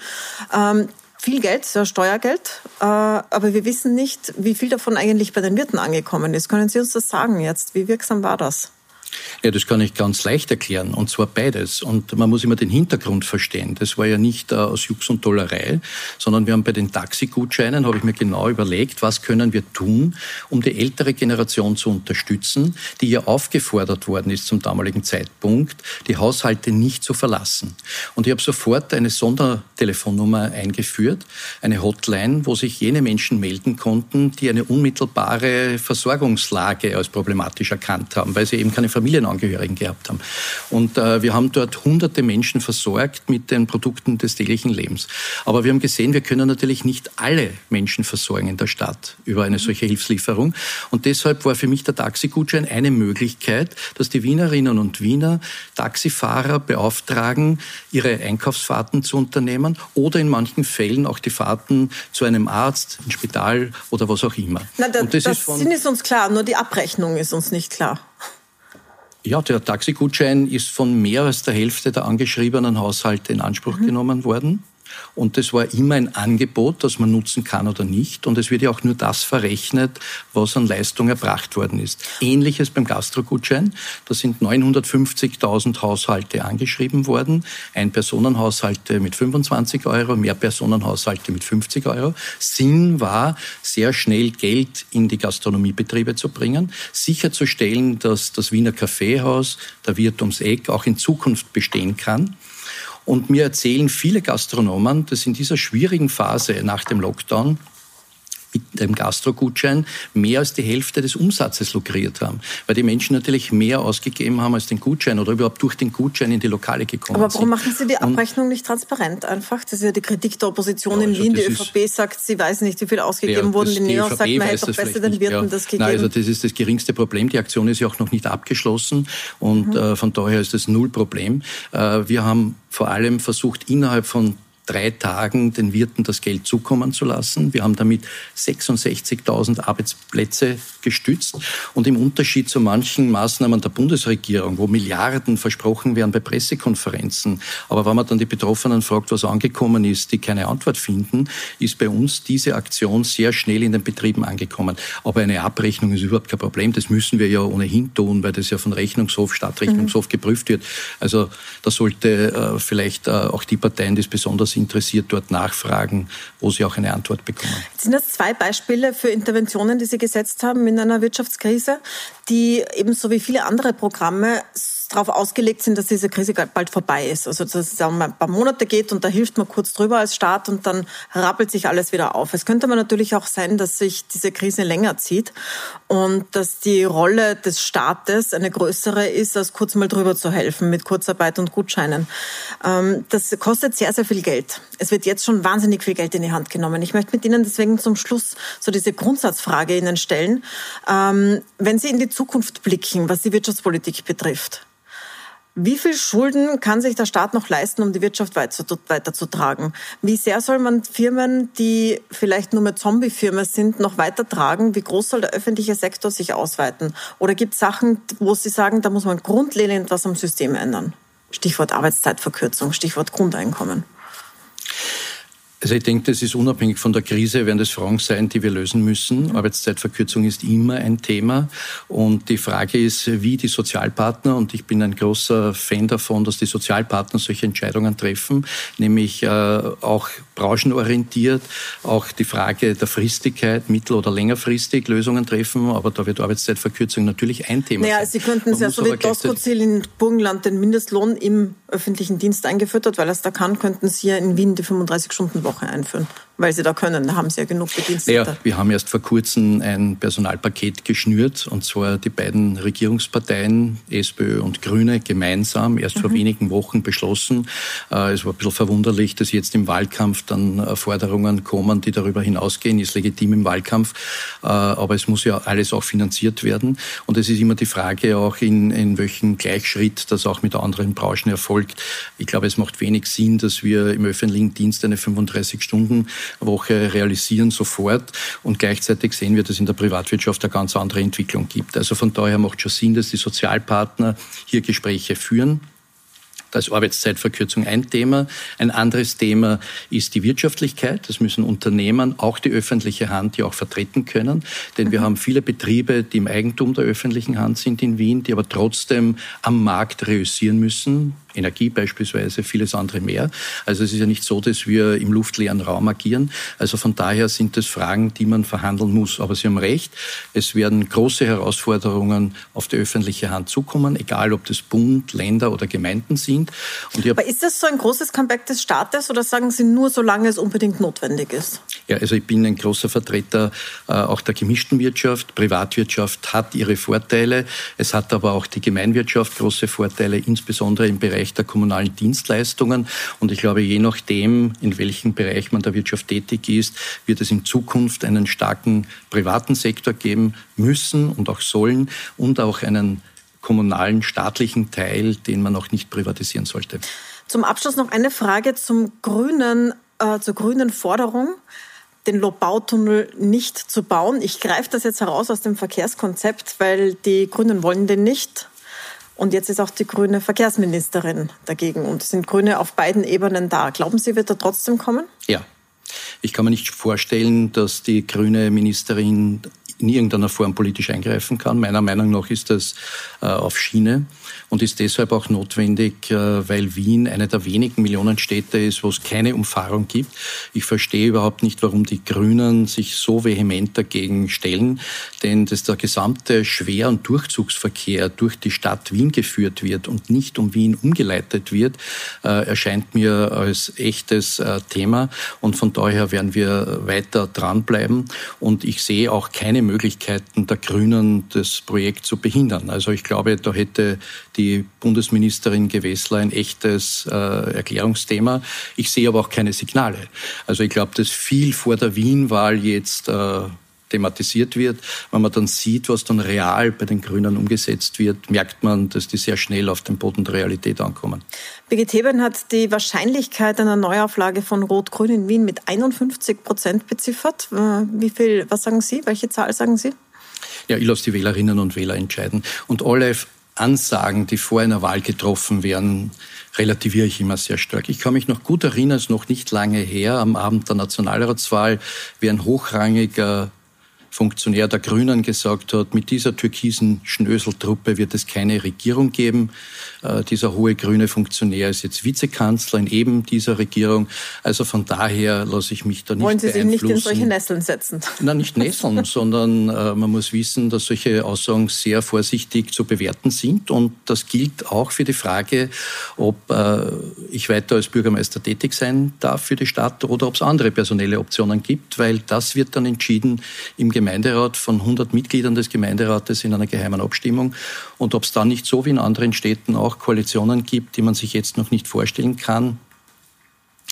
Ähm, viel Geld, ja, Steuergeld, äh, aber wir wissen nicht, wie viel davon eigentlich bei den Wirten angekommen ist. Können Sie uns das sagen jetzt? Wie wirksam war das? Ja, das kann ich ganz leicht erklären. Und zwar beides. Und man muss immer den Hintergrund verstehen. Das war ja nicht äh, aus Jux und Tollerei, sondern wir haben bei den Taxigutscheinen, habe ich mir genau überlegt, was können wir tun, um die ältere Generation zu unterstützen, die ja aufgefordert worden ist zum damaligen Zeitpunkt, die Haushalte nicht zu verlassen. Und ich habe sofort eine Sondertelefonnummer eingeführt, eine Hotline, wo sich jene Menschen melden konnten, die eine unmittelbare Versorgungslage als problematisch erkannt haben, weil sie eben keine Familienangehörigen gehabt haben. Und äh, wir haben dort hunderte Menschen versorgt mit den Produkten des täglichen Lebens. Aber wir haben gesehen, wir können natürlich nicht alle Menschen versorgen in der Stadt über eine solche Hilfslieferung. Und deshalb war für mich der Taxigutschein eine Möglichkeit, dass die Wienerinnen und Wiener Taxifahrer beauftragen, ihre Einkaufsfahrten zu unternehmen oder in manchen Fällen auch die Fahrten zu einem Arzt, ein Spital oder was auch immer. Na, da, das, das ist, von, ist uns klar, nur die Abrechnung ist uns nicht klar. Ja, der Taxigutschein ist von mehr als der Hälfte der angeschriebenen Haushalte in Anspruch mhm. genommen worden. Und das war immer ein Angebot, das man nutzen kann oder nicht. Und es wird ja auch nur das verrechnet, was an Leistung erbracht worden ist. Ähnliches beim Gastrogutschein. Da sind 950.000 Haushalte angeschrieben worden. Ein-Personen-Haushalte mit 25 Euro, Mehr-Personen-Haushalte mit 50 Euro. Sinn war, sehr schnell Geld in die Gastronomiebetriebe zu bringen, sicherzustellen, dass das Wiener Kaffeehaus, der Wirt ums Eck, auch in Zukunft bestehen kann. Und mir erzählen viele Gastronomen, dass in dieser schwierigen Phase nach dem Lockdown mit dem Gastrogutschein mehr als die Hälfte des Umsatzes lukriert haben, weil die Menschen natürlich mehr ausgegeben haben als den Gutschein oder überhaupt durch den Gutschein in die Lokale gekommen sind. Aber warum sind. machen Sie die Abrechnung Und nicht transparent einfach? Das ist ja die Kritik der Opposition ja, also in Wien. Die ÖVP sagt, sie weiß nicht, wie viel ausgegeben ja, wurde. Die Neo sagt, man hätte doch besser den Wirten ja. das gegeben. Nein, also das ist das geringste Problem. Die Aktion ist ja auch noch nicht abgeschlossen und mhm. äh, von daher ist das null Problem. Äh, wir haben vor allem versucht, innerhalb von drei Tagen den Wirten das Geld zukommen zu lassen. Wir haben damit 66.000 Arbeitsplätze gestützt. Und im Unterschied zu manchen Maßnahmen der Bundesregierung, wo Milliarden versprochen werden bei Pressekonferenzen, aber wenn man dann die Betroffenen fragt, was angekommen ist, die keine Antwort finden, ist bei uns diese Aktion sehr schnell in den Betrieben angekommen. Aber eine Abrechnung ist überhaupt kein Problem. Das müssen wir ja ohnehin tun, weil das ja von Rechnungshof, Stadtrechnungshof mhm. geprüft wird. Also da sollte äh, vielleicht äh, auch die Parteien, die es besonders interessiert, dort nachfragen, wo sie auch eine Antwort bekommen. Sind das zwei Beispiele für Interventionen, die Sie gesetzt haben in einer Wirtschaftskrise, die ebenso wie viele andere Programme darauf ausgelegt sind, dass diese Krise bald vorbei ist. Also dass es ein paar Monate geht und da hilft man kurz drüber als Staat und dann rappelt sich alles wieder auf. Es könnte aber natürlich auch sein, dass sich diese Krise länger zieht und dass die Rolle des Staates eine größere ist, als kurz mal drüber zu helfen mit Kurzarbeit und Gutscheinen. Ähm, das kostet sehr, sehr viel Geld. Es wird jetzt schon wahnsinnig viel Geld in die Hand genommen. Ich möchte mit Ihnen deswegen zum Schluss so diese Grundsatzfrage Ihnen stellen. Ähm, wenn Sie in die Zukunft blicken, was die Wirtschaftspolitik betrifft, wie viel Schulden kann sich der Staat noch leisten, um die Wirtschaft weiterzutragen? Wie sehr soll man Firmen, die vielleicht nur mehr Zombie-Firmen sind, noch weitertragen? Wie groß soll der öffentliche Sektor sich ausweiten? Oder gibt es Sachen, wo Sie sagen, da muss man grundlegend was am System ändern? Stichwort Arbeitszeitverkürzung, Stichwort Grundeinkommen. Also ich denke, das ist unabhängig von der Krise, werden das Fragen sein, die wir lösen müssen. Mhm. Arbeitszeitverkürzung ist immer ein Thema. Und die Frage ist, wie die Sozialpartner, und ich bin ein großer Fan davon, dass die Sozialpartner solche Entscheidungen treffen, nämlich äh, auch branchenorientiert, auch die Frage der Fristigkeit, mittel- oder längerfristig Lösungen treffen. Aber da wird Arbeitszeitverkürzung natürlich ein Thema naja, sein. Sie könnten es ja so wie Doskozil in Burgenland den Mindestlohn im öffentlichen Dienst eingeführt hat, weil er es da kann, könnten Sie ja in Wien die 35-Stunden-Woche Woche einführen, weil sie da können. Da haben sie ja genug Bedienstete. Ja, wir haben erst vor kurzem ein Personalpaket geschnürt und zwar die beiden Regierungsparteien, SPÖ und Grüne, gemeinsam erst mhm. vor wenigen Wochen beschlossen. Äh, es war ein bisschen verwunderlich, dass jetzt im Wahlkampf dann äh, Forderungen kommen, die darüber hinausgehen, ist legitim im Wahlkampf, äh, aber es muss ja alles auch finanziert werden. Und es ist immer die Frage auch, in, in welchem Gleichschritt das auch mit anderen Branchen erfolgt. Ich glaube, es macht wenig Sinn, dass wir im öffentlichen Dienst eine 35 30-Stunden-Woche realisieren sofort. Und gleichzeitig sehen wir, dass in der Privatwirtschaft eine ganz andere Entwicklung gibt. Also von daher macht schon Sinn, dass die Sozialpartner hier Gespräche führen. Da ist Arbeitszeitverkürzung ein Thema. Ein anderes Thema ist die Wirtschaftlichkeit. Das müssen Unternehmen, auch die öffentliche Hand, ja auch vertreten können. Denn wir mhm. haben viele Betriebe, die im Eigentum der öffentlichen Hand sind in Wien, die aber trotzdem am Markt reüssieren müssen. Energie beispielsweise, vieles andere mehr. Also es ist ja nicht so, dass wir im luftleeren Raum agieren. Also von daher sind das Fragen, die man verhandeln muss. Aber Sie haben recht, es werden große Herausforderungen auf die öffentliche Hand zukommen, egal ob das Bund, Länder oder Gemeinden sind. Aber ist das so ein großes Comeback des Staates oder sagen Sie nur, solange es unbedingt notwendig ist? Ja, also ich bin ein großer Vertreter äh, auch der gemischten Wirtschaft. Privatwirtschaft hat ihre Vorteile. Es hat aber auch die Gemeinwirtschaft große Vorteile, insbesondere im Bereich Bereich der kommunalen Dienstleistungen. Und ich glaube, je nachdem, in welchem Bereich man der Wirtschaft tätig ist, wird es in Zukunft einen starken privaten Sektor geben müssen und auch sollen und auch einen kommunalen, staatlichen Teil, den man auch nicht privatisieren sollte. Zum Abschluss noch eine Frage zum grünen, äh, zur grünen Forderung den Lobautunnel nicht zu bauen. Ich greife das jetzt heraus aus dem Verkehrskonzept, weil die Grünen wollen den nicht. Und jetzt ist auch die grüne Verkehrsministerin dagegen und sind Grüne auf beiden Ebenen da. Glauben Sie, wird er trotzdem kommen? Ja. Ich kann mir nicht vorstellen, dass die grüne Ministerin in irgendeiner Form politisch eingreifen kann. Meiner Meinung nach ist das äh, auf Schiene und ist deshalb auch notwendig, äh, weil Wien eine der wenigen Millionenstädte ist, wo es keine Umfahrung gibt. Ich verstehe überhaupt nicht, warum die Grünen sich so vehement dagegen stellen, denn dass der gesamte Schwer- und Durchzugsverkehr durch die Stadt Wien geführt wird und nicht um Wien umgeleitet wird, äh, erscheint mir als echtes äh, Thema und von daher werden wir weiter dranbleiben und ich sehe auch keine Möglichkeiten der Grünen, das Projekt zu behindern. Also ich glaube, da hätte die Bundesministerin Gewessler ein echtes äh, Erklärungsthema. Ich sehe aber auch keine Signale. Also ich glaube, dass viel vor der Wien-Wahl jetzt äh, thematisiert wird. Wenn man dann sieht, was dann real bei den Grünen umgesetzt wird, merkt man, dass die sehr schnell auf den Boden der Realität ankommen. Birgit Heben hat die Wahrscheinlichkeit einer Neuauflage von Rot-Grün in Wien mit 51 Prozent beziffert. Äh, wie viel, was sagen Sie? Welche Zahl sagen Sie? Ja, ich lasse die Wählerinnen und Wähler entscheiden. Und alle Ansagen, die vor einer Wahl getroffen werden, relativiere ich immer sehr stark. Ich kann mich noch gut erinnern, es ist noch nicht lange her, am Abend der Nationalratswahl, wie ein hochrangiger Funktionär der Grünen gesagt hat, mit dieser türkisen Schnöseltruppe wird es keine Regierung geben. Äh, dieser hohe grüne Funktionär ist jetzt Vizekanzler in eben dieser Regierung. Also von daher lasse ich mich da nicht Wollen Sie sich nicht in solche Nesseln setzen? Nein, nicht Nesseln, sondern äh, man muss wissen, dass solche Aussagen sehr vorsichtig zu bewerten sind. Und das gilt auch für die Frage, ob äh, ich weiter als Bürgermeister tätig sein darf für die Stadt oder ob es andere personelle Optionen gibt, weil das wird dann entschieden im Gemeinderat von 100 Mitgliedern des Gemeinderates in einer geheimen Abstimmung. Und ob es dann nicht so wie in anderen Städten auch Koalitionen gibt, die man sich jetzt noch nicht vorstellen kann,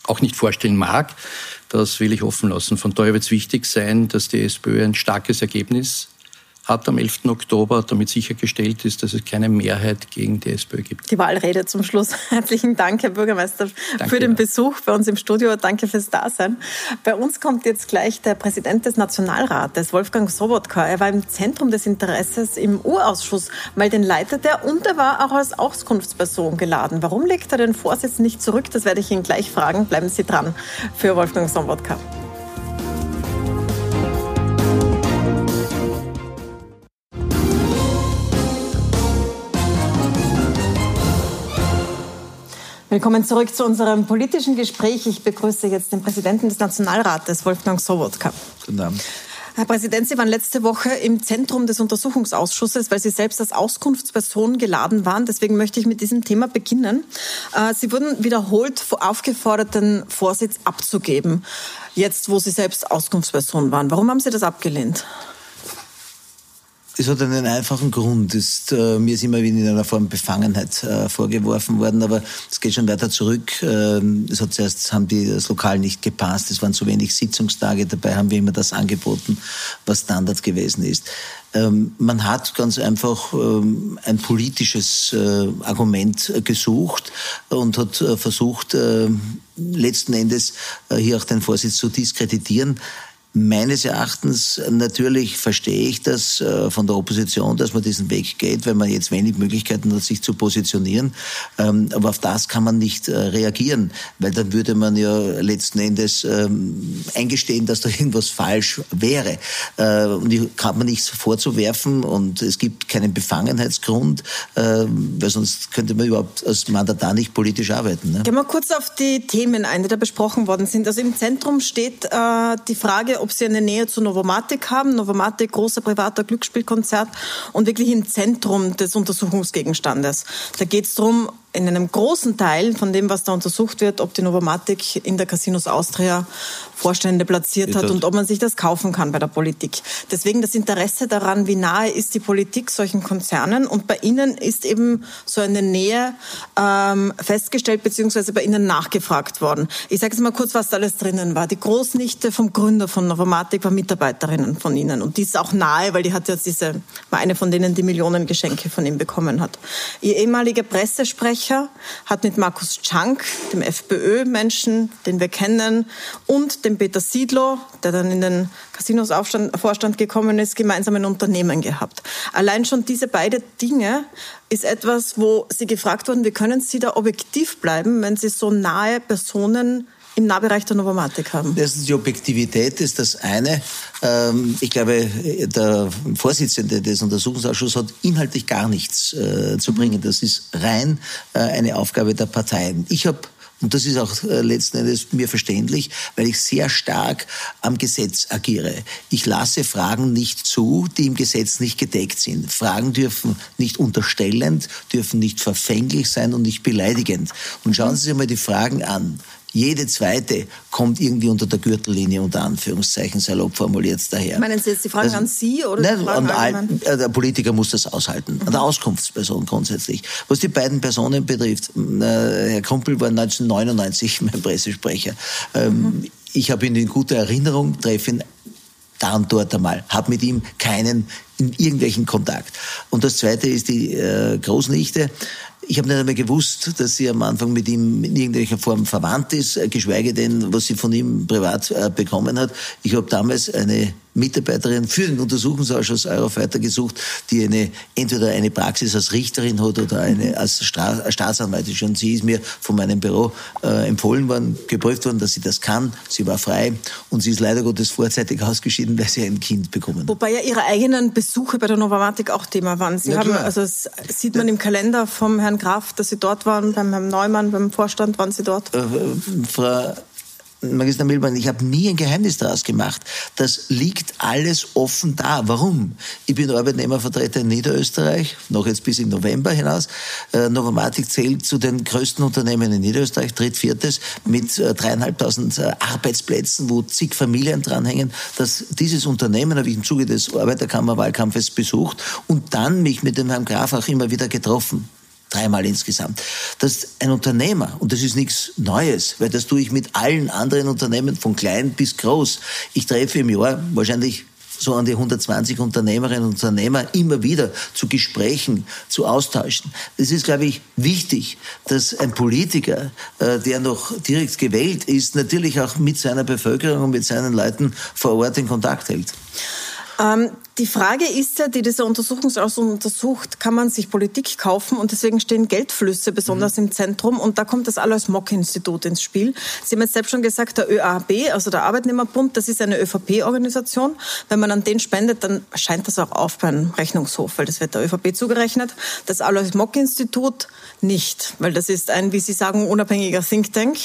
auch nicht vorstellen mag, das will ich offen lassen. Von daher wird es wichtig sein, dass die SPÖ ein starkes Ergebnis hat am 11. Oktober damit sichergestellt ist, dass es keine Mehrheit gegen die SPÖ gibt. Die Wahlrede zum Schluss. Herzlichen Dank, Herr Bürgermeister, Danke, für den Besuch bei uns im Studio. Danke fürs Dasein. Bei uns kommt jetzt gleich der Präsident des Nationalrates, Wolfgang Sobotka. Er war im Zentrum des Interesses im U-Ausschuss, weil den leitet er und er war auch als Auskunftsperson geladen. Warum legt er den Vorsitz nicht zurück? Das werde ich ihn gleich fragen. Bleiben Sie dran für Wolfgang Sobotka. Willkommen zurück zu unserem politischen Gespräch. Ich begrüße jetzt den Präsidenten des Nationalrates, Wolfgang Sobotka. Guten Abend. Herr Präsident, Sie waren letzte Woche im Zentrum des Untersuchungsausschusses, weil Sie selbst als Auskunftsperson geladen waren. Deswegen möchte ich mit diesem Thema beginnen. Äh, Sie wurden wiederholt aufgefordert, den Vorsitz abzugeben, jetzt wo Sie selbst Auskunftsperson waren. Warum haben Sie das abgelehnt? Es hat einen einfachen Grund. Ist, äh, mir ist immer wieder in einer Form Befangenheit äh, vorgeworfen worden, aber es geht schon weiter zurück. Äh, es hat zuerst haben die das Lokal nicht gepasst. Es waren zu wenig Sitzungstage. Dabei haben wir immer das angeboten, was Standard gewesen ist. Ähm, man hat ganz einfach ähm, ein politisches äh, Argument gesucht und hat äh, versucht, äh, letzten Endes hier auch den Vorsitz zu diskreditieren. Meines Erachtens natürlich verstehe ich das äh, von der Opposition, dass man diesen Weg geht, weil man jetzt wenig Möglichkeiten hat, sich zu positionieren. Ähm, aber auf das kann man nicht äh, reagieren, weil dann würde man ja letzten Endes ähm, eingestehen, dass da irgendwas falsch wäre. Äh, und ich kann man nichts vorzuwerfen und es gibt keinen Befangenheitsgrund, weil sonst könnte man überhaupt als Mandatar nicht politisch arbeiten. Ne? Gehen wir kurz auf die Themen ein, die da besprochen worden sind. Also im Zentrum steht die Frage, ob sie eine Nähe zu Novomatic haben. Novomatic, großer privater Glücksspielkonzert und wirklich im Zentrum des Untersuchungsgegenstandes. Da geht es darum, in einem großen Teil von dem, was da untersucht wird, ob die Novomatic in der Casinos Austria Vorstände platziert hat und ob man sich das kaufen kann bei der Politik. Deswegen das Interesse daran, wie nahe ist die Politik solchen Konzernen und bei Ihnen ist eben so eine Nähe ähm, festgestellt beziehungsweise bei Ihnen nachgefragt worden. Ich sage jetzt mal kurz, was da alles drinnen war. Die Großnichte vom Gründer von Novomatic war Mitarbeiterinnen von Ihnen und die ist auch nahe, weil die hat jetzt diese, war eine von denen, die Millionen Geschenke von ihm bekommen hat. Ihr ehemaliger Pressesprecher hat mit Markus Czank, dem FPÖ-Menschen, den wir kennen, und dem dem Peter Siedlow, der dann in den Casinos-Vorstand gekommen ist, gemeinsam ein Unternehmen gehabt. Allein schon diese beiden Dinge ist etwas, wo Sie gefragt wurden, wie können Sie da objektiv bleiben, wenn Sie so nahe Personen im Nahbereich der Novomatik haben? Erstens die Objektivität ist das eine. Ähm, ich glaube, der Vorsitzende des Untersuchungsausschusses hat inhaltlich gar nichts äh, zu bringen. Das ist rein äh, eine Aufgabe der Parteien. Ich habe und das ist auch äh, letzten Endes mir verständlich, weil ich sehr stark am Gesetz agiere. Ich lasse Fragen nicht zu, die im Gesetz nicht gedeckt sind. Fragen dürfen nicht unterstellend, dürfen nicht verfänglich sein und nicht beleidigend. Und schauen Sie sich mal die Fragen an. Jede zweite kommt irgendwie unter der Gürtellinie, unter Anführungszeichen, salopp formuliert daher. Meinen Sie jetzt die Fragen also, an Sie oder nein, an all, äh, Der Politiker muss das aushalten, mhm. der Auskunftsperson grundsätzlich. Was die beiden Personen betrifft, äh, Herr Kumpel war 1999 mein Pressesprecher. Ähm, mhm. Ich habe ihn in guter Erinnerung, treffe ihn da und dort einmal, habe mit ihm keinen in irgendwelchen Kontakt. Und das Zweite ist die äh, Großnichte. Ich habe nicht einmal gewusst, dass sie am Anfang mit ihm in irgendeiner Form verwandt ist, äh, geschweige denn, was sie von ihm privat äh, bekommen hat. Ich habe damals eine Mitarbeiterin für den Untersuchungsausschuss Eurofighter gesucht, die eine, entweder eine Praxis als Richterin hat oder eine als Stra Staatsanwältin. Und sie ist mir von meinem Büro äh, empfohlen worden, geprüft worden, dass sie das kann. Sie war frei und sie ist leider Gottes vorzeitig ausgeschieden, weil sie ein Kind bekommen hat. Wobei ja ihre eigenen Besuche bei der Novomatic auch Thema waren. Sie ja, haben, also das sieht man im Kalender vom Herrn Graf, dass Sie dort waren, beim Herrn Neumann, beim Vorstand waren Sie dort. Äh, Frau Magister Milborn, ich habe nie ein Geheimnis daraus gemacht. Das liegt alles offen da. Warum? Ich bin Arbeitnehmervertreter in Niederösterreich, noch jetzt bis im November hinaus. Äh, Novomatic zählt zu den größten Unternehmen in Niederösterreich, drittviertes, mit äh, dreieinhalbtausend äh, Arbeitsplätzen, wo zig Familien dranhängen. Dass dieses Unternehmen habe ich im Zuge des Arbeiterkammerwahlkampfes besucht und dann mich mit dem Herrn Graf auch immer wieder getroffen dreimal insgesamt. dass ein Unternehmer, und das ist nichts Neues, weil das tue ich mit allen anderen Unternehmen von klein bis groß. Ich treffe im Jahr wahrscheinlich so an die 120 Unternehmerinnen und Unternehmer immer wieder zu Gesprächen, zu austauschen. Es ist, glaube ich, wichtig, dass ein Politiker, äh, der noch direkt gewählt ist, natürlich auch mit seiner Bevölkerung und mit seinen Leuten vor Ort in Kontakt hält. Ähm, die Frage ist ja, die dieser Untersuchungsausschuss untersucht, kann man sich Politik kaufen und deswegen stehen Geldflüsse besonders mhm. im Zentrum und da kommt das Alois Mock-Institut ins Spiel. Sie haben jetzt selbst schon gesagt, der ÖAB, also der Arbeitnehmerbund, das ist eine ÖVP-Organisation. Wenn man an den spendet, dann scheint das auch auf beim Rechnungshof, weil das wird der ÖVP zugerechnet. Das Alois Mock-Institut nicht, weil das ist ein, wie Sie sagen, unabhängiger Think Tank.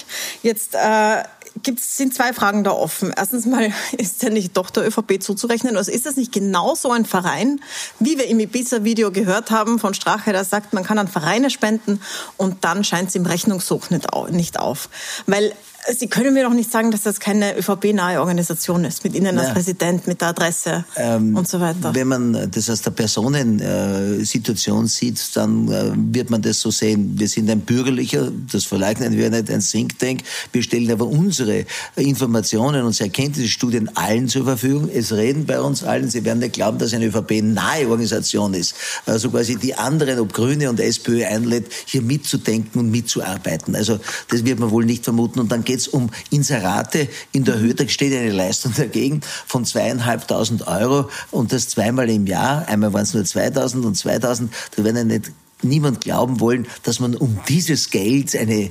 Jetzt äh, gibt's, sind zwei Fragen da offen. Erstens mal, ist der nicht doch der ÖVP zuzurechnen? Also ist das nicht genau so ein Verein, wie wir im Ibiza-Video gehört haben von Strache, der sagt, man kann an Vereine spenden und dann scheint es im Rechnungshoch nicht auf. Weil Sie können mir doch nicht sagen, dass das keine ÖVP-nahe Organisation ist, mit Ihnen als ja. Präsident, mit der Adresse ähm, und so weiter. Wenn man das aus der Personensituation sieht, dann äh, wird man das so sehen. Wir sind ein bürgerlicher, das verleugnen wir nicht, ein Think Tank. Wir stellen aber unsere Informationen, unsere Erkenntnisstudien allen zur Verfügung. Es reden bei uns allen. Sie werden nicht glauben, dass eine ÖVP-nahe Organisation ist. Also quasi die anderen, ob Grüne und SPÖ einlädt, hier mitzudenken und mitzuarbeiten. Also das wird man wohl nicht vermuten. Und dann geht es um Inserate in der Höhe, da steht eine Leistung dagegen von zweieinhalbtausend Euro und das zweimal im Jahr. Einmal waren es nur 2000 und 2000, da werden ja nicht niemand glauben wollen, dass man um dieses Geld eine äh,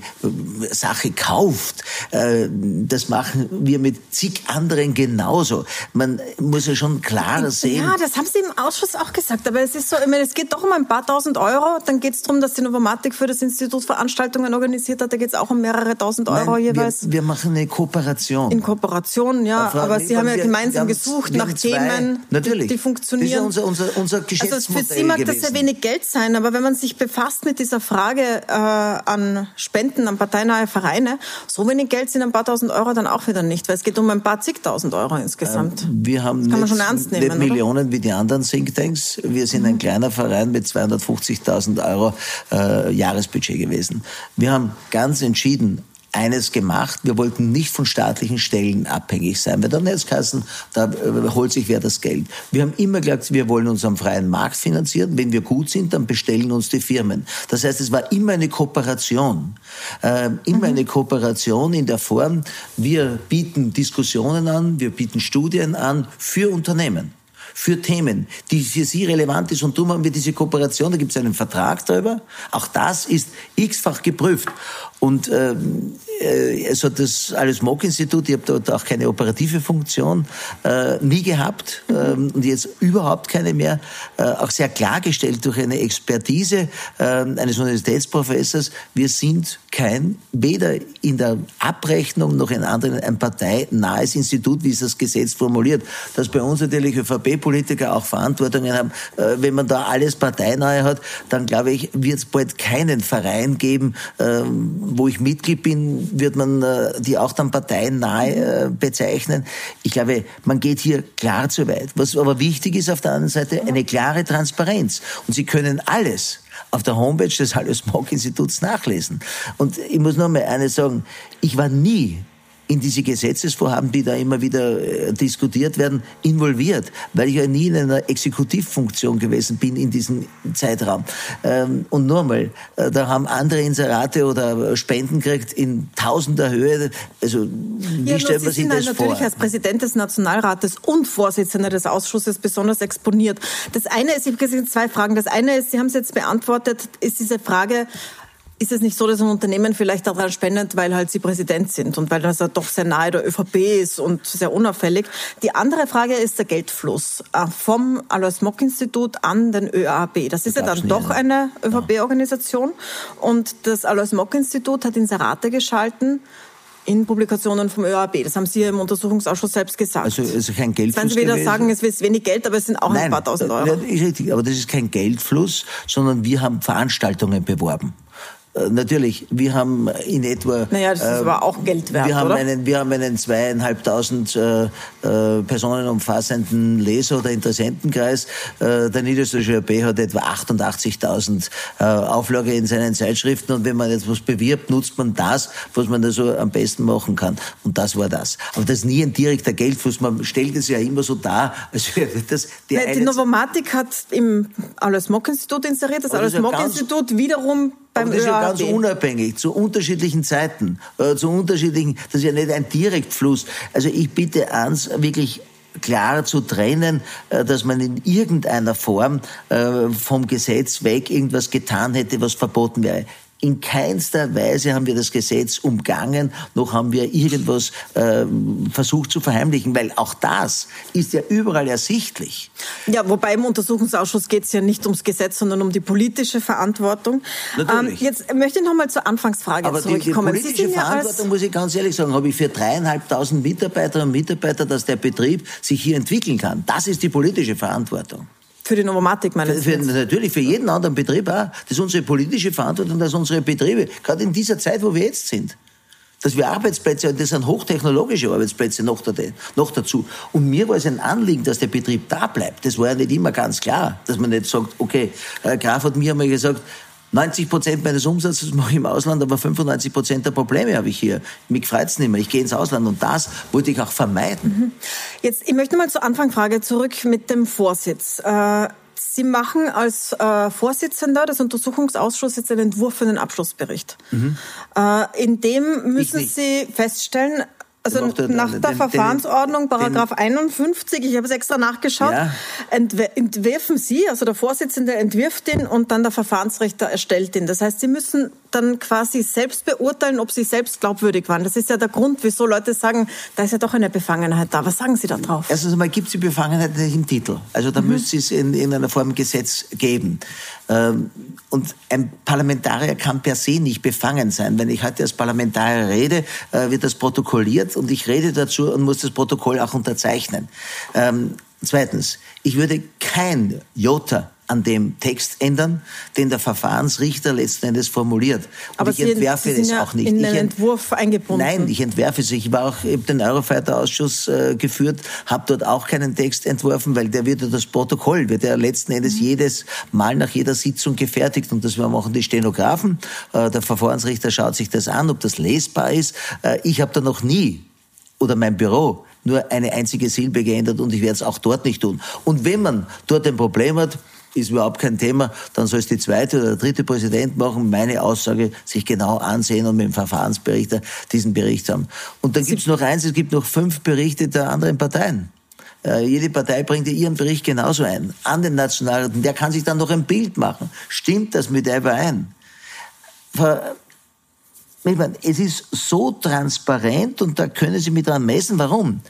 Sache kauft. Äh, das machen wir mit zig anderen genauso. Man muss ja schon klarer sehen. Ja, das haben Sie im Ausschuss auch gesagt. Aber es ist so, ich meine, es geht doch um ein paar tausend Euro. Dann geht es darum, dass die Novomatik für das Institut Veranstaltungen organisiert hat. Da geht es auch um mehrere tausend Euro Nein, jeweils. Wir, wir, machen eine Kooperation. In Kooperation, ja. Aber, aber Sie haben ja gemeinsam gesucht nach Themen, natürlich. Die, die funktionieren. Das ist ja unser, unser, unser Geschäftsmodell Also für Sie mag gewesen. das sehr wenig Geld sein, aber wenn man sich befasst mit dieser Frage äh, an Spenden an parteinahe Vereine, so wenig Geld sind ein paar tausend Euro dann auch wieder nicht, weil es geht um ein paar zigtausend Euro insgesamt. Ähm, wir haben das kann man schon ernst nehmen, nicht Millionen wie die anderen Thinktanks. Wir sind mhm. ein kleiner Verein mit 250.000 Euro äh, Jahresbudget gewesen. Wir haben ganz entschieden eines gemacht. Wir wollten nicht von staatlichen Stellen abhängig sein. Bei der Netzkassen, da äh, holt sich wer das Geld. Wir haben immer gesagt, wir wollen uns am freien Markt finanzieren. Wenn wir gut sind, dann bestellen uns die Firmen. Das heißt, es war immer eine Kooperation. Äh, immer mhm. eine Kooperation in der Form, wir bieten Diskussionen an, wir bieten Studien an für Unternehmen für Themen, die für Sie relevant ist. Und darum haben wir diese Kooperation, da gibt es einen Vertrag darüber. Auch das ist x-fach geprüft. Und ähm, äh, also das alles Mock-Institut, ich habe dort auch keine operative Funktion äh, nie gehabt ähm, und jetzt überhaupt keine mehr, äh, auch sehr klargestellt durch eine Expertise äh, eines Universitätsprofessors, wir sind kein, weder in der Abrechnung noch in anderen ein parteinahes Institut, wie es das Gesetz formuliert. Dass bei uns natürlich ÖVP-Politiker auch Verantwortungen haben, äh, wenn man da alles parteinahe hat, dann glaube ich, wird es bald keinen Verein geben, ähm, wo ich Mitglied bin, wird man äh, die auch dann parteiennahe äh, bezeichnen. Ich glaube, man geht hier klar zu weit. Was aber wichtig ist auf der anderen Seite, eine klare Transparenz. Und Sie können alles auf der Homepage des Hallo Smog Instituts nachlesen. Und ich muss nur mal eines sagen, ich war nie in diese Gesetzesvorhaben, die da immer wieder äh, diskutiert werden, involviert, weil ich ja nie in einer Exekutivfunktion gewesen bin in diesem Zeitraum. Ähm, und nur mal, äh, da haben andere Inserate oder Spenden gekriegt in tausender Höhe. Also wie ja, stellt man sich das natürlich vor? natürlich als Präsident des Nationalrates und Vorsitzender des Ausschusses besonders exponiert. Das eine ist, ich habe gesehen, zwei Fragen. Das eine ist, Sie haben es jetzt beantwortet, ist diese Frage, ist es nicht so, dass ein Unternehmen vielleicht daran spendet, weil halt Sie Präsident sind und weil das ja doch sehr nahe der ÖVP ist und sehr unauffällig? Die andere Frage ist der Geldfluss äh, vom Alois Mock Institut an den ÖAB. Das ist ja dann doch eine ÖVP-Organisation und das Alois Mock Institut hat Inserate geschalten in Publikationen vom ÖAB. Das haben Sie im Untersuchungsausschuss selbst gesagt. Also, also kein Geldfluss. Wenn Sie wieder gewesen. sagen, es ist wenig Geld, aber es sind auch Nein, ein paar tausend Euro. Ja, ist richtig, aber das ist kein Geldfluss, sondern wir haben Veranstaltungen beworben. Äh, natürlich, wir haben in etwa. Naja, das ist äh, aber auch Geld wert, wir haben oder? Einen, wir haben einen zweieinhalbtausend äh, äh, Personen umfassenden Leser- oder Interessentenkreis. Äh, der Niederösterreichische ÖP hat etwa 88.000 äh, Auflage in seinen Zeitschriften und wenn man etwas bewirbt, nutzt man das, was man da so am besten machen kann. Und das war das. Aber das ist nie ein direkter Geldfluss. Man stellt es ja immer so dar, als wäre das der Die Novomatik hat im Alois Mock-Institut inseriert. Das Alois Mock-Institut wiederum beim Aber das ist ja ganz unabhängig, zu unterschiedlichen Zeiten, äh, zu unterschiedlichen, das ist ja nicht ein Direktfluss. Also ich bitte ans, wirklich klar zu trennen, äh, dass man in irgendeiner Form äh, vom Gesetz weg irgendwas getan hätte, was verboten wäre. In keinster Weise haben wir das Gesetz umgangen, noch haben wir irgendwas äh, versucht zu verheimlichen, weil auch das ist ja überall ersichtlich. Ja, wobei im Untersuchungsausschuss geht es ja nicht ums Gesetz, sondern um die politische Verantwortung. Natürlich. Ähm, jetzt möchte ich noch mal zur Anfangsfrage Aber zurückkommen. Die, die politische Verantwortung, muss ich ganz ehrlich sagen, habe ich für dreieinhalbtausend Mitarbeiterinnen und Mitarbeiter, dass der Betrieb sich hier entwickeln kann. Das ist die politische Verantwortung. Für die Novomatik meinen Sie? Natürlich, für jeden anderen Betrieb auch. Das ist unsere politische Verantwortung, dass unsere Betriebe, gerade in dieser Zeit, wo wir jetzt sind, dass wir Arbeitsplätze, und das sind hochtechnologische Arbeitsplätze noch, dazu. Und mir war es ein Anliegen, dass der Betrieb da bleibt. Das war ja nicht immer ganz klar, dass man nicht sagt, okay, Herr Graf hat mir einmal gesagt, 90 Prozent meines Umsatzes mache ich im Ausland, aber 95 Prozent der Probleme habe ich hier. Mich freut es nicht mehr. Ich gehe ins Ausland und das wollte ich auch vermeiden. Mhm. Jetzt, ich möchte mal zur Anfangfrage zurück mit dem Vorsitz. Äh, Sie machen als äh, Vorsitzender des Untersuchungsausschusses jetzt einen Entwurf für den Abschlussbericht. Mhm. Äh, in dem müssen Sie feststellen, also nach der, nach der den, Verfahrensordnung, Paragraph den, 51, ich habe es extra nachgeschaut, ja. entwerfen Sie, also der Vorsitzende entwirft den und dann der Verfahrensrichter erstellt den. Das heißt, Sie müssen dann quasi selbst beurteilen, ob Sie selbst glaubwürdig waren. Das ist ja der Grund, wieso Leute sagen, da ist ja doch eine Befangenheit da. Was sagen Sie da drauf? Erstens einmal gibt es die Befangenheit nicht im Titel. Also da mhm. müsste es in, in einer Form Gesetz geben. Ähm, und ein Parlamentarier kann per se nicht befangen sein. Wenn ich heute als Parlamentarier rede, äh, wird das protokolliert und ich rede dazu und muss das Protokoll auch unterzeichnen. Ähm, zweitens, ich würde kein Jota an dem Text ändern, den der Verfahrensrichter letzten Endes formuliert. Und Aber ich Sie, entwerfe Sie es ja auch nicht. In den Entwurf eingebunden. Nein, ich entwerfe es. Ich war auch eben den Eurofighter-Ausschuss äh, geführt, habe dort auch keinen Text entworfen, weil der wird ja das Protokoll, wird ja letzten Endes mhm. jedes Mal nach jeder Sitzung gefertigt und das machen die Stenografen. Äh, der Verfahrensrichter schaut sich das an, ob das lesbar ist. Äh, ich habe da noch nie oder mein Büro nur eine einzige Silbe geändert und ich werde es auch dort nicht tun. Und wenn man dort ein Problem hat, ist überhaupt kein Thema, dann soll es die zweite oder dritte Präsident machen, meine Aussage sich genau ansehen und mit dem Verfahrensberichter diesen Bericht haben. Und dann gibt es noch eins, es gibt noch fünf Berichte der anderen Parteien. Äh, jede Partei bringt ihren Bericht genauso ein, an den Nationalräten. Der kann sich dann noch ein Bild machen. Stimmt das mit überein? Ich meine, es ist so transparent und da können Sie mich dran messen. Warum?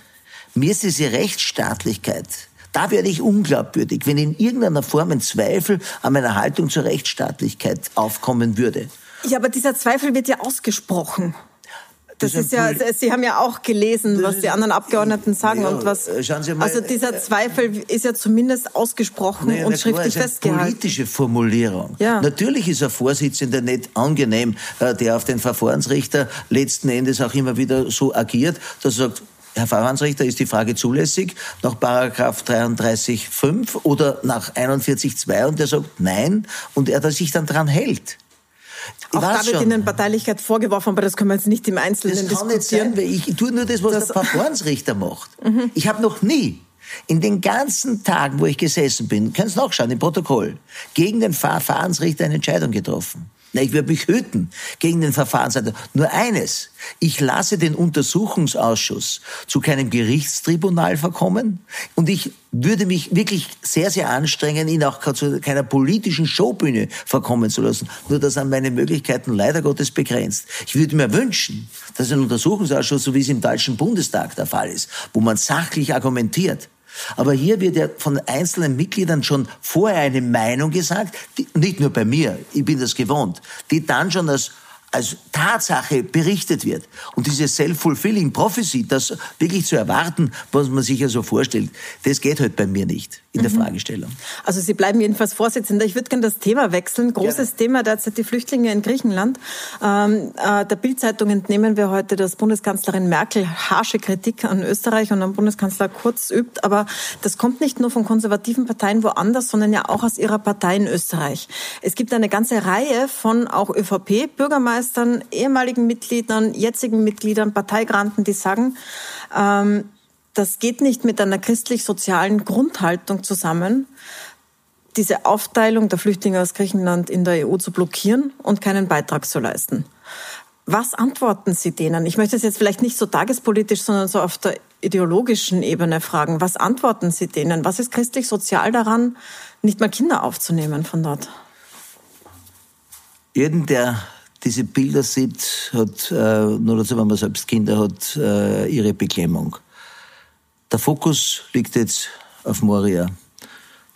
Mir ist diese Rechtsstaatlichkeit da werde ich unglaubwürdig, wenn in irgendeiner Form ein Zweifel an meiner Haltung zur Rechtsstaatlichkeit aufkommen würde. Ja, aber dieser Zweifel wird ja ausgesprochen. Das, ist ja, Sie haben ja auch gelesen, was die anderen Abgeordneten sagen ja, und was. Mal, also dieser Zweifel ist ja zumindest ausgesprochen naja, und schriftlich klar, festgehalten. Eine politische Formulierung. Ja. Natürlich ist ein Vorsitzender nicht angenehm, äh, der auf den Verfahrensrichter letzten Endes auch immer wieder so agiert, dass er sagt, Herr Verfahrensrichter, ist die Frage zulässig nach Paragraph 33.5 oder nach 41.2 und der sagt nein und er sich dann dran hält. Auch da wird Ihnen Parteilichkeit vorgeworfen, aber das können wir jetzt nicht im Einzelnen das kann diskutieren. Nicht sein, ich tue nur das, was das der Verfahrensrichter macht. Mhm. Ich habe noch nie in den ganzen Tagen, wo ich gesessen bin, kannst nachschauen im Protokoll, gegen den Verfahrensrichter eine Entscheidung getroffen. Na, ich würde mich hüten gegen den Verfahrensleiter. Nur eines. Ich lasse den Untersuchungsausschuss zu keinem Gerichtstribunal verkommen und ich würde mich wirklich sehr, sehr anstrengen, ihn auch zu keiner politischen Showbühne verkommen zu lassen. Nur dass an meine Möglichkeiten leider Gottes begrenzt. Ich würde mir wünschen, dass ein Untersuchungsausschuss, so wie es im Deutschen Bundestag der Fall ist, wo man sachlich argumentiert, aber hier wird ja von einzelnen Mitgliedern schon vorher eine Meinung gesagt, die, nicht nur bei mir, ich bin das gewohnt, die dann schon als als Tatsache berichtet wird. Und diese self-fulfilling prophecy, das wirklich zu erwarten, was man sich ja so vorstellt, das geht halt bei mir nicht in der mhm. Fragestellung. Also Sie bleiben jedenfalls Vorsitzender. Ich würde gerne das Thema wechseln. Großes ja. Thema derzeit die Flüchtlinge in Griechenland. Ähm, äh, der Bildzeitung entnehmen wir heute, dass Bundeskanzlerin Merkel harsche Kritik an Österreich und an Bundeskanzler Kurz übt. Aber das kommt nicht nur von konservativen Parteien woanders, sondern ja auch aus ihrer Partei in Österreich. Es gibt eine ganze Reihe von auch ÖVP-Bürgermeistern, ehemaligen Mitgliedern, jetzigen Mitgliedern, Parteigranten, die sagen, ähm, das geht nicht mit einer christlich-sozialen Grundhaltung zusammen, diese Aufteilung der Flüchtlinge aus Griechenland in der EU zu blockieren und keinen Beitrag zu leisten. Was antworten Sie denen? Ich möchte es jetzt vielleicht nicht so tagespolitisch, sondern so auf der ideologischen Ebene fragen. Was antworten Sie denen? Was ist christlich-sozial daran, nicht mal Kinder aufzunehmen von dort? Der diese Bilder sieht, hat, äh, nur dazu, wenn man selbst Kinder hat, äh, ihre Beklemmung. Der Fokus liegt jetzt auf Moria.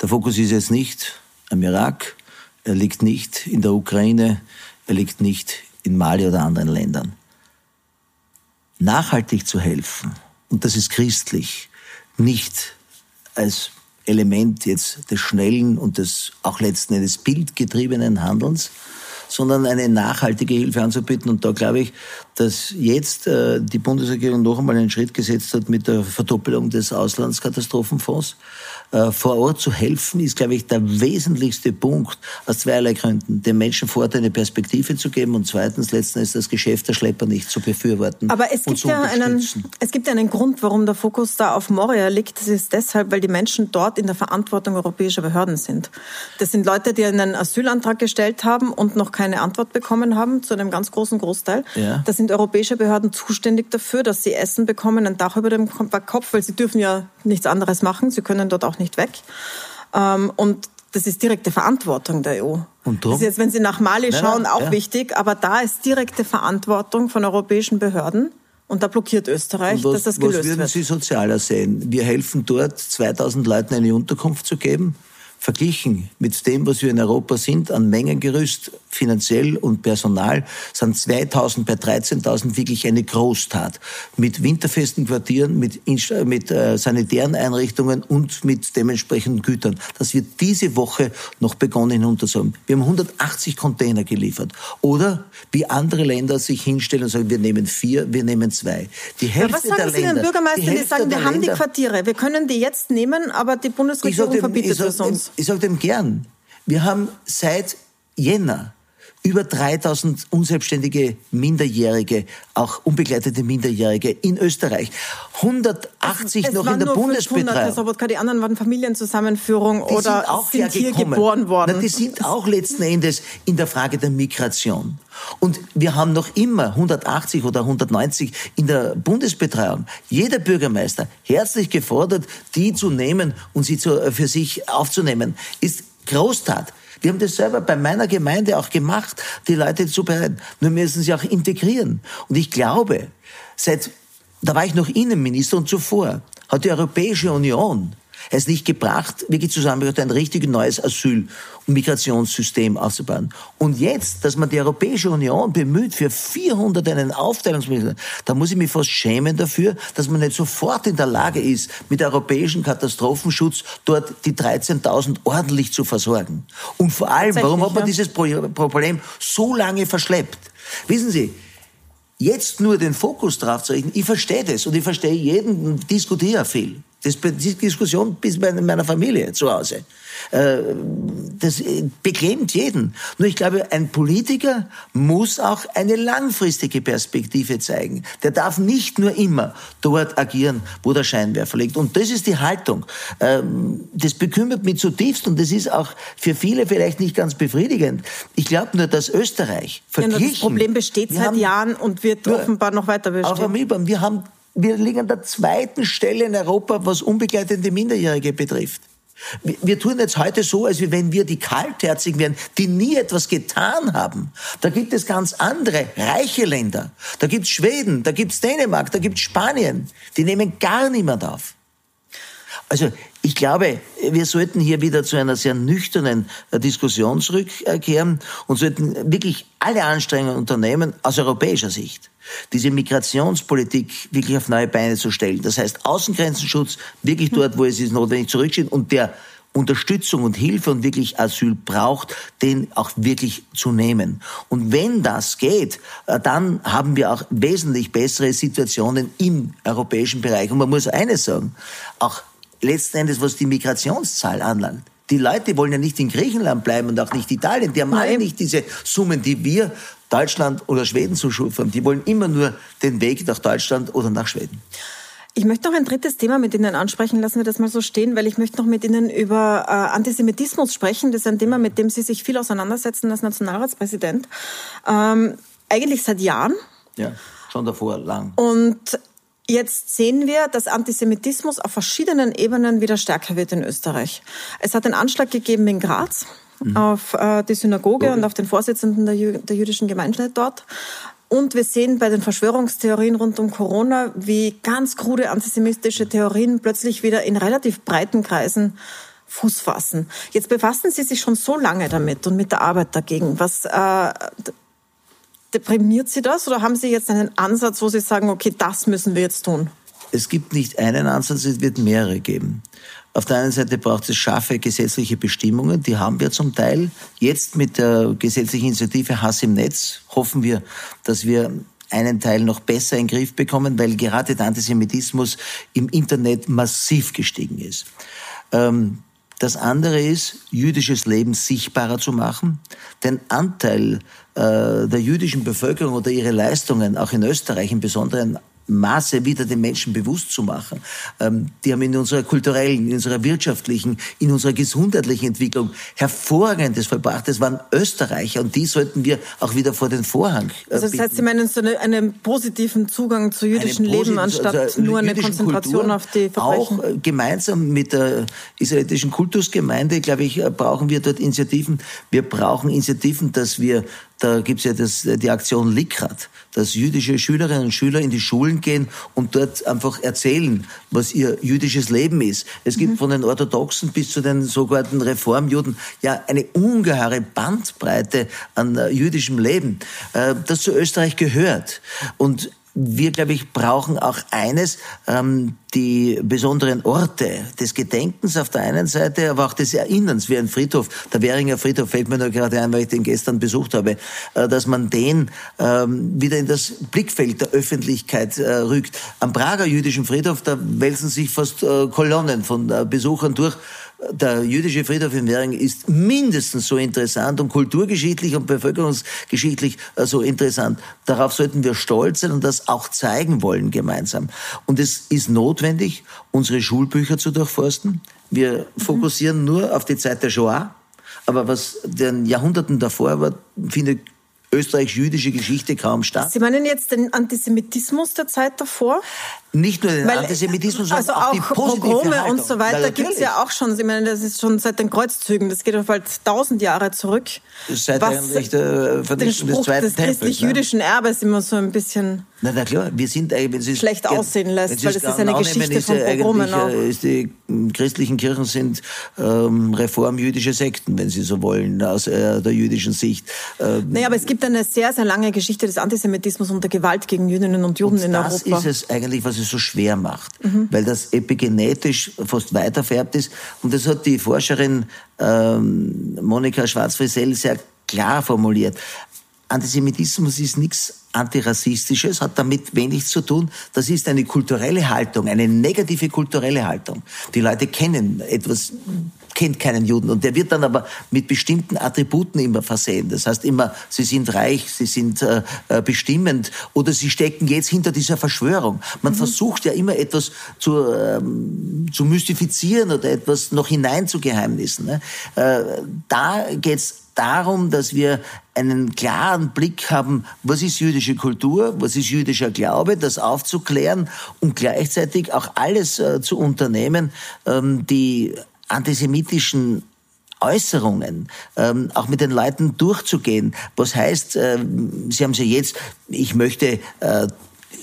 Der Fokus ist jetzt nicht am Irak, er liegt nicht in der Ukraine, er liegt nicht in Mali oder anderen Ländern. Nachhaltig zu helfen, und das ist christlich, nicht als Element jetzt des schnellen und des auch letzten Endes bildgetriebenen Handelns, sondern eine nachhaltige Hilfe anzubieten. Und da glaube ich, dass jetzt äh, die Bundesregierung noch einmal einen Schritt gesetzt hat mit der Verdoppelung des Auslandskatastrophenfonds. Äh, vor Ort zu helfen, ist, glaube ich, der wesentlichste Punkt aus zweierlei Gründen. Den Menschen vor Ort eine Perspektive zu geben und zweitens letztens das Geschäft der Schlepper nicht zu befürworten. Aber es gibt ja einen, es gibt einen Grund, warum der Fokus da auf Moria liegt. Das ist deshalb, weil die Menschen dort in der Verantwortung europäischer Behörden sind. Das sind Leute, die einen Asylantrag gestellt haben und noch keine Antwort bekommen haben, zu einem ganz großen Großteil. Ja. Das sind europäische Behörden zuständig dafür, dass sie Essen bekommen, ein Dach über dem Kopf, weil sie dürfen ja nichts anderes machen. Sie können dort auch auch nicht weg. Ähm, und das ist direkte Verantwortung der EU. Und drum? Das ist jetzt, wenn Sie nach Mali schauen, auch ja. wichtig, aber da ist direkte Verantwortung von europäischen Behörden. Und da blockiert Österreich, was, dass das gelöst wird. Was würden Sie sozialer sehen? Wir helfen dort, 2000 Leuten eine Unterkunft zu geben verglichen mit dem, was wir in Europa sind, an Mengengerüst, finanziell und Personal, sind 2000 bei 13.000 wirklich eine Großtat. Mit winterfesten Quartieren, mit, mit äh, sanitären Einrichtungen und mit dementsprechenden Gütern. Das wird diese Woche noch begonnen hinunterzuholen. Wir haben 180 Container geliefert. Oder wie andere Länder sich hinstellen und sagen, wir nehmen vier, wir nehmen zwei. Die Hälfte ja, was sagen der Sie Länder, den Bürgermeistern, die, die sagen, wir haben Länder, die Quartiere, wir können die jetzt nehmen, aber die Bundesregierung verbietet es uns? ich sage dem gern, wir haben seit Jänner über 3000 unselbstständige Minderjährige, auch unbegleitete Minderjährige in Österreich. 180 es, es noch in der Bundesbetreuung. Sobotka, die anderen waren Familienzusammenführung die oder sind, auch sind hier geboren worden. Na, die sind auch letzten Endes in der Frage der Migration. Und wir haben noch immer 180 oder 190 in der Bundesbetreuung. Jeder Bürgermeister herzlich gefordert, die zu nehmen und sie zu, für sich aufzunehmen, ist Großtat. Wir haben das selber bei meiner Gemeinde auch gemacht, die Leute zu bereiten. Nur müssen sie auch integrieren. Und ich glaube, seit, da war ich noch Innenminister und zuvor, hat die Europäische Union es nicht gebracht, wirklich zusammengebracht, ein richtig neues Asyl- und Migrationssystem aufzubauen. Und jetzt, dass man die Europäische Union bemüht, für 400 einen Aufteilungsmittel, da muss ich mich fast schämen dafür, dass man nicht sofort in der Lage ist, mit europäischem Katastrophenschutz dort die 13.000 ordentlich zu versorgen. Und vor allem, warum hat man dieses Problem so lange verschleppt? Wissen Sie, jetzt nur den Fokus drauf zu richten, ich verstehe das und ich verstehe jeden, diskutiere viel. Das, die Diskussion bis in meiner Familie zu Hause. Äh, das beklemmt jeden. Nur ich glaube, ein Politiker muss auch eine langfristige Perspektive zeigen. Der darf nicht nur immer dort agieren, wo der Scheinwerfer liegt. Und das ist die Haltung. Ähm, das bekümmert mich zutiefst und das ist auch für viele vielleicht nicht ganz befriedigend. Ich glaube nur, dass Österreich verglichen... Ja, das Problem besteht seit Jahren und wird offenbar noch weiter bestehen. wir haben wir liegen an der zweiten Stelle in Europa, was unbegleitete Minderjährige betrifft. Wir tun jetzt heute so, als wenn wir die Kaltherzigen wären, die nie etwas getan haben. Da gibt es ganz andere, reiche Länder. Da gibt's Schweden, da gibt's Dänemark, da gibt's Spanien. Die nehmen gar niemand auf. Also ich glaube, wir sollten hier wieder zu einer sehr nüchternen äh, Diskussion zurückkehren und sollten wirklich alle Anstrengungen unternehmen aus europäischer Sicht diese Migrationspolitik wirklich auf neue Beine zu stellen. Das heißt, Außengrenzenschutz wirklich dort, wo es ist notwendig zurückschieben und der Unterstützung und Hilfe und wirklich Asyl braucht, den auch wirklich zu nehmen. Und wenn das geht, äh, dann haben wir auch wesentlich bessere Situationen im europäischen Bereich. Und man muss eines sagen, auch letzten Endes, was die Migrationszahl anlangt, die Leute wollen ja nicht in Griechenland bleiben und auch nicht Italien. Die haben alle nicht diese Summen, die wir Deutschland oder Schweden zu haben. Die wollen immer nur den Weg nach Deutschland oder nach Schweden. Ich möchte noch ein drittes Thema mit Ihnen ansprechen. Lassen wir das mal so stehen, weil ich möchte noch mit Ihnen über äh, Antisemitismus sprechen. Das ist ein Thema, mit dem Sie sich viel auseinandersetzen als Nationalratspräsident. Ähm, eigentlich seit Jahren. Ja, schon davor lang. Und Jetzt sehen wir, dass Antisemitismus auf verschiedenen Ebenen wieder stärker wird in Österreich. Es hat einen Anschlag gegeben in Graz mhm. auf äh, die Synagoge okay. und auf den Vorsitzenden der, Jü der jüdischen Gemeinde dort. Und wir sehen bei den Verschwörungstheorien rund um Corona, wie ganz krude antisemitische Theorien plötzlich wieder in relativ breiten Kreisen Fuß fassen. Jetzt befassen Sie sich schon so lange damit und mit der Arbeit dagegen. Was äh, Deprimiert Sie das oder haben Sie jetzt einen Ansatz, wo Sie sagen, okay, das müssen wir jetzt tun? Es gibt nicht einen Ansatz, es wird mehrere geben. Auf der einen Seite braucht es scharfe gesetzliche Bestimmungen, die haben wir zum Teil. Jetzt mit der gesetzlichen Initiative Hass im Netz hoffen wir, dass wir einen Teil noch besser in den Griff bekommen, weil gerade der Antisemitismus im Internet massiv gestiegen ist. Ähm, das andere ist, jüdisches Leben sichtbarer zu machen, den Anteil äh, der jüdischen Bevölkerung oder ihre Leistungen, auch in Österreich im Besonderen, Maße wieder den Menschen bewusst zu machen. Ähm, die haben in unserer kulturellen, in unserer wirtschaftlichen, in unserer gesundheitlichen Entwicklung hervorragendes verbracht. Das waren Österreicher und die sollten wir auch wieder vor den Vorhang. Äh, also das heißt, Sie meinen so eine, einen positiven Zugang zu jüdischen Leben anstatt also nur eine Konzentration Kultur, auf die Verbrechen? Auch äh, gemeinsam mit der israelitischen Kultusgemeinde, glaube ich, äh, brauchen wir dort Initiativen. Wir brauchen Initiativen, dass wir da gibt's ja das, die Aktion Likrat, dass jüdische Schülerinnen und Schüler in die Schulen gehen und dort einfach erzählen, was ihr jüdisches Leben ist. Es gibt mhm. von den Orthodoxen bis zu den sogenannten Reformjuden ja eine ungeheure Bandbreite an äh, jüdischem Leben, äh, das zu Österreich gehört. Und wir, glaube ich, brauchen auch eines, ähm, die besonderen Orte des Gedenkens auf der einen Seite, aber auch des Erinnerns, wie ein Friedhof. Der Währinger Friedhof fällt mir nur gerade ein, weil ich den gestern besucht habe, äh, dass man den ähm, wieder in das Blickfeld der Öffentlichkeit äh, rückt. Am Prager jüdischen Friedhof, da wälzen sich fast äh, Kolonnen von äh, Besuchern durch der jüdische Friedhof in Währing ist mindestens so interessant und kulturgeschichtlich und bevölkerungsgeschichtlich äh, so interessant. Darauf sollten wir stolz sein und das auch zeigen wollen gemeinsam. Und es ist notwendig, unsere Schulbücher zu durchforsten. Wir mhm. fokussieren nur auf die Zeit der Shoah. Aber was den Jahrhunderten davor war, findet österreichisch-jüdische Geschichte kaum statt. Sie meinen jetzt den Antisemitismus der Zeit davor? Nicht nur den Weil, Antisemitismus, sondern also auch, auch die Pogrome und so weiter gibt es ja auch schon. Ich meine, das ist schon seit den Kreuzzügen, das geht auf bald tausend Jahre zurück. Seit eigentlich der Vernichtung des Zweiten des christlich-jüdischen ne? Erbes immer so ein bisschen na, na klar, wir sind eigentlich, schlecht aussehen lässt, weil das ist eine Geschichte von Pogromen auch. Äh, ist die christlichen Kirchen sind ähm, reformjüdische Sekten, wenn Sie so wollen, aus äh, der jüdischen Sicht. Ähm, naja, aber es gibt eine sehr, sehr lange Geschichte des Antisemitismus und der Gewalt gegen Jüdinnen und Juden und in Europa. Das ist es eigentlich, was es so schwer macht, mhm. weil das epigenetisch fast weiterfärbt ist. Und das hat die Forscherin ähm, Monika Schwarz-Frisell sehr klar formuliert. Antisemitismus ist nichts antirassistisches, hat damit wenig zu tun. Das ist eine kulturelle Haltung, eine negative kulturelle Haltung. Die Leute kennen etwas kennt keinen Juden. Und der wird dann aber mit bestimmten Attributen immer versehen. Das heißt immer, sie sind reich, sie sind äh, äh bestimmend oder sie stecken jetzt hinter dieser Verschwörung. Man mhm. versucht ja immer etwas zu, ähm, zu mystifizieren oder etwas noch hinein zu Geheimnissen. Ne? Äh, da geht's darum, dass wir einen klaren Blick haben, was ist jüdische Kultur, was ist jüdischer Glaube, das aufzuklären und gleichzeitig auch alles äh, zu unternehmen, ähm, die antisemitischen Äußerungen, ähm, auch mit den Leuten durchzugehen. Was heißt, äh, Sie haben es ja jetzt, ich möchte äh,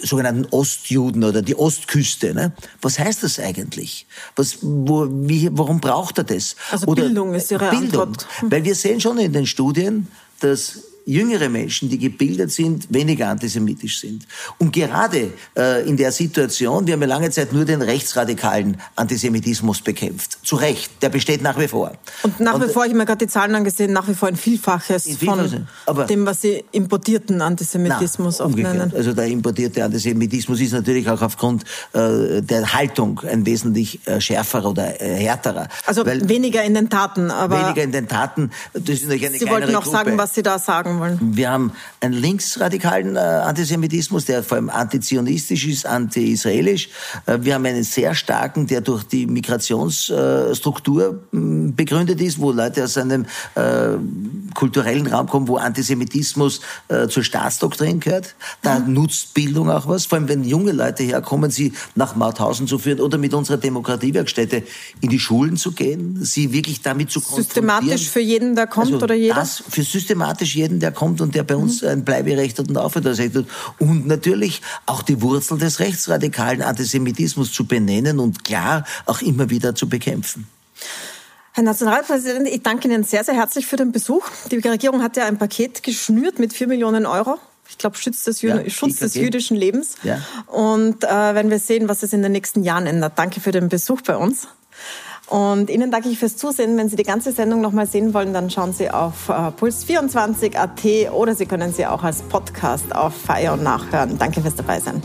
sogenannten Ostjuden oder die Ostküste. Ne? Was heißt das eigentlich? Was, wo, wie, warum braucht er das? Also oder Bildung ist Ihre Bildung. Antwort. Hm. Weil wir sehen schon in den Studien, dass jüngere Menschen, die gebildet sind, weniger antisemitisch sind. Und gerade äh, in der Situation, wir haben ja lange Zeit nur den rechtsradikalen Antisemitismus bekämpft. Zu Recht, der besteht nach wie vor. Und nach wie vor, ich habe mir gerade die Zahlen angesehen, nach wie vor ein Vielfaches von aber dem, was Sie importierten Antisemitismus na, nennen. Also der importierte Antisemitismus ist natürlich auch aufgrund äh, der Haltung ein wesentlich äh, schärferer oder äh, härterer. Also weniger in den Taten, aber... Weniger in den Taten. Das ist natürlich eine Sie wollten auch Gruppe. sagen, was Sie da sagen sagen wollen? Wir haben einen linksradikalen äh, Antisemitismus, der vor allem antizionistisch ist, anti-israelisch. Äh, wir haben einen sehr starken, der durch die Migrationsstruktur äh, begründet ist, wo Leute aus einem äh, kulturellen Raum kommen, wo Antisemitismus äh, zur Staatsdoktrin gehört. Da mhm. nutzt Bildung auch was. Vor allem, wenn junge Leute herkommen, sie nach Mauthausen zu führen oder mit unserer Demokratiewerkstätte in die Schulen zu gehen, sie wirklich damit zu konfrontieren. Systematisch für jeden, der kommt also oder jeder? Das für systematisch jeden, der kommt und der bei uns mhm. ein Bleiberecht hat und Aufenthaltsrecht hat. Und natürlich auch die Wurzel des rechtsradikalen Antisemitismus zu benennen und klar auch immer wieder zu bekämpfen. Herr Nationalpräsident, ich danke Ihnen sehr, sehr herzlich für den Besuch. Die Regierung hat ja ein Paket geschnürt mit vier Millionen Euro. Ich glaube, Schutz des, ja, Schutz des jüdischen Lebens. Ja. Und äh, wenn wir sehen, was es in den nächsten Jahren ändert. Danke für den Besuch bei uns. Und Ihnen danke ich fürs Zusehen. Wenn Sie die ganze Sendung nochmal sehen wollen, dann schauen Sie auf äh, puls24.at oder Sie können sie auch als Podcast auf Fire und nachhören. Danke fürs Dabeisein.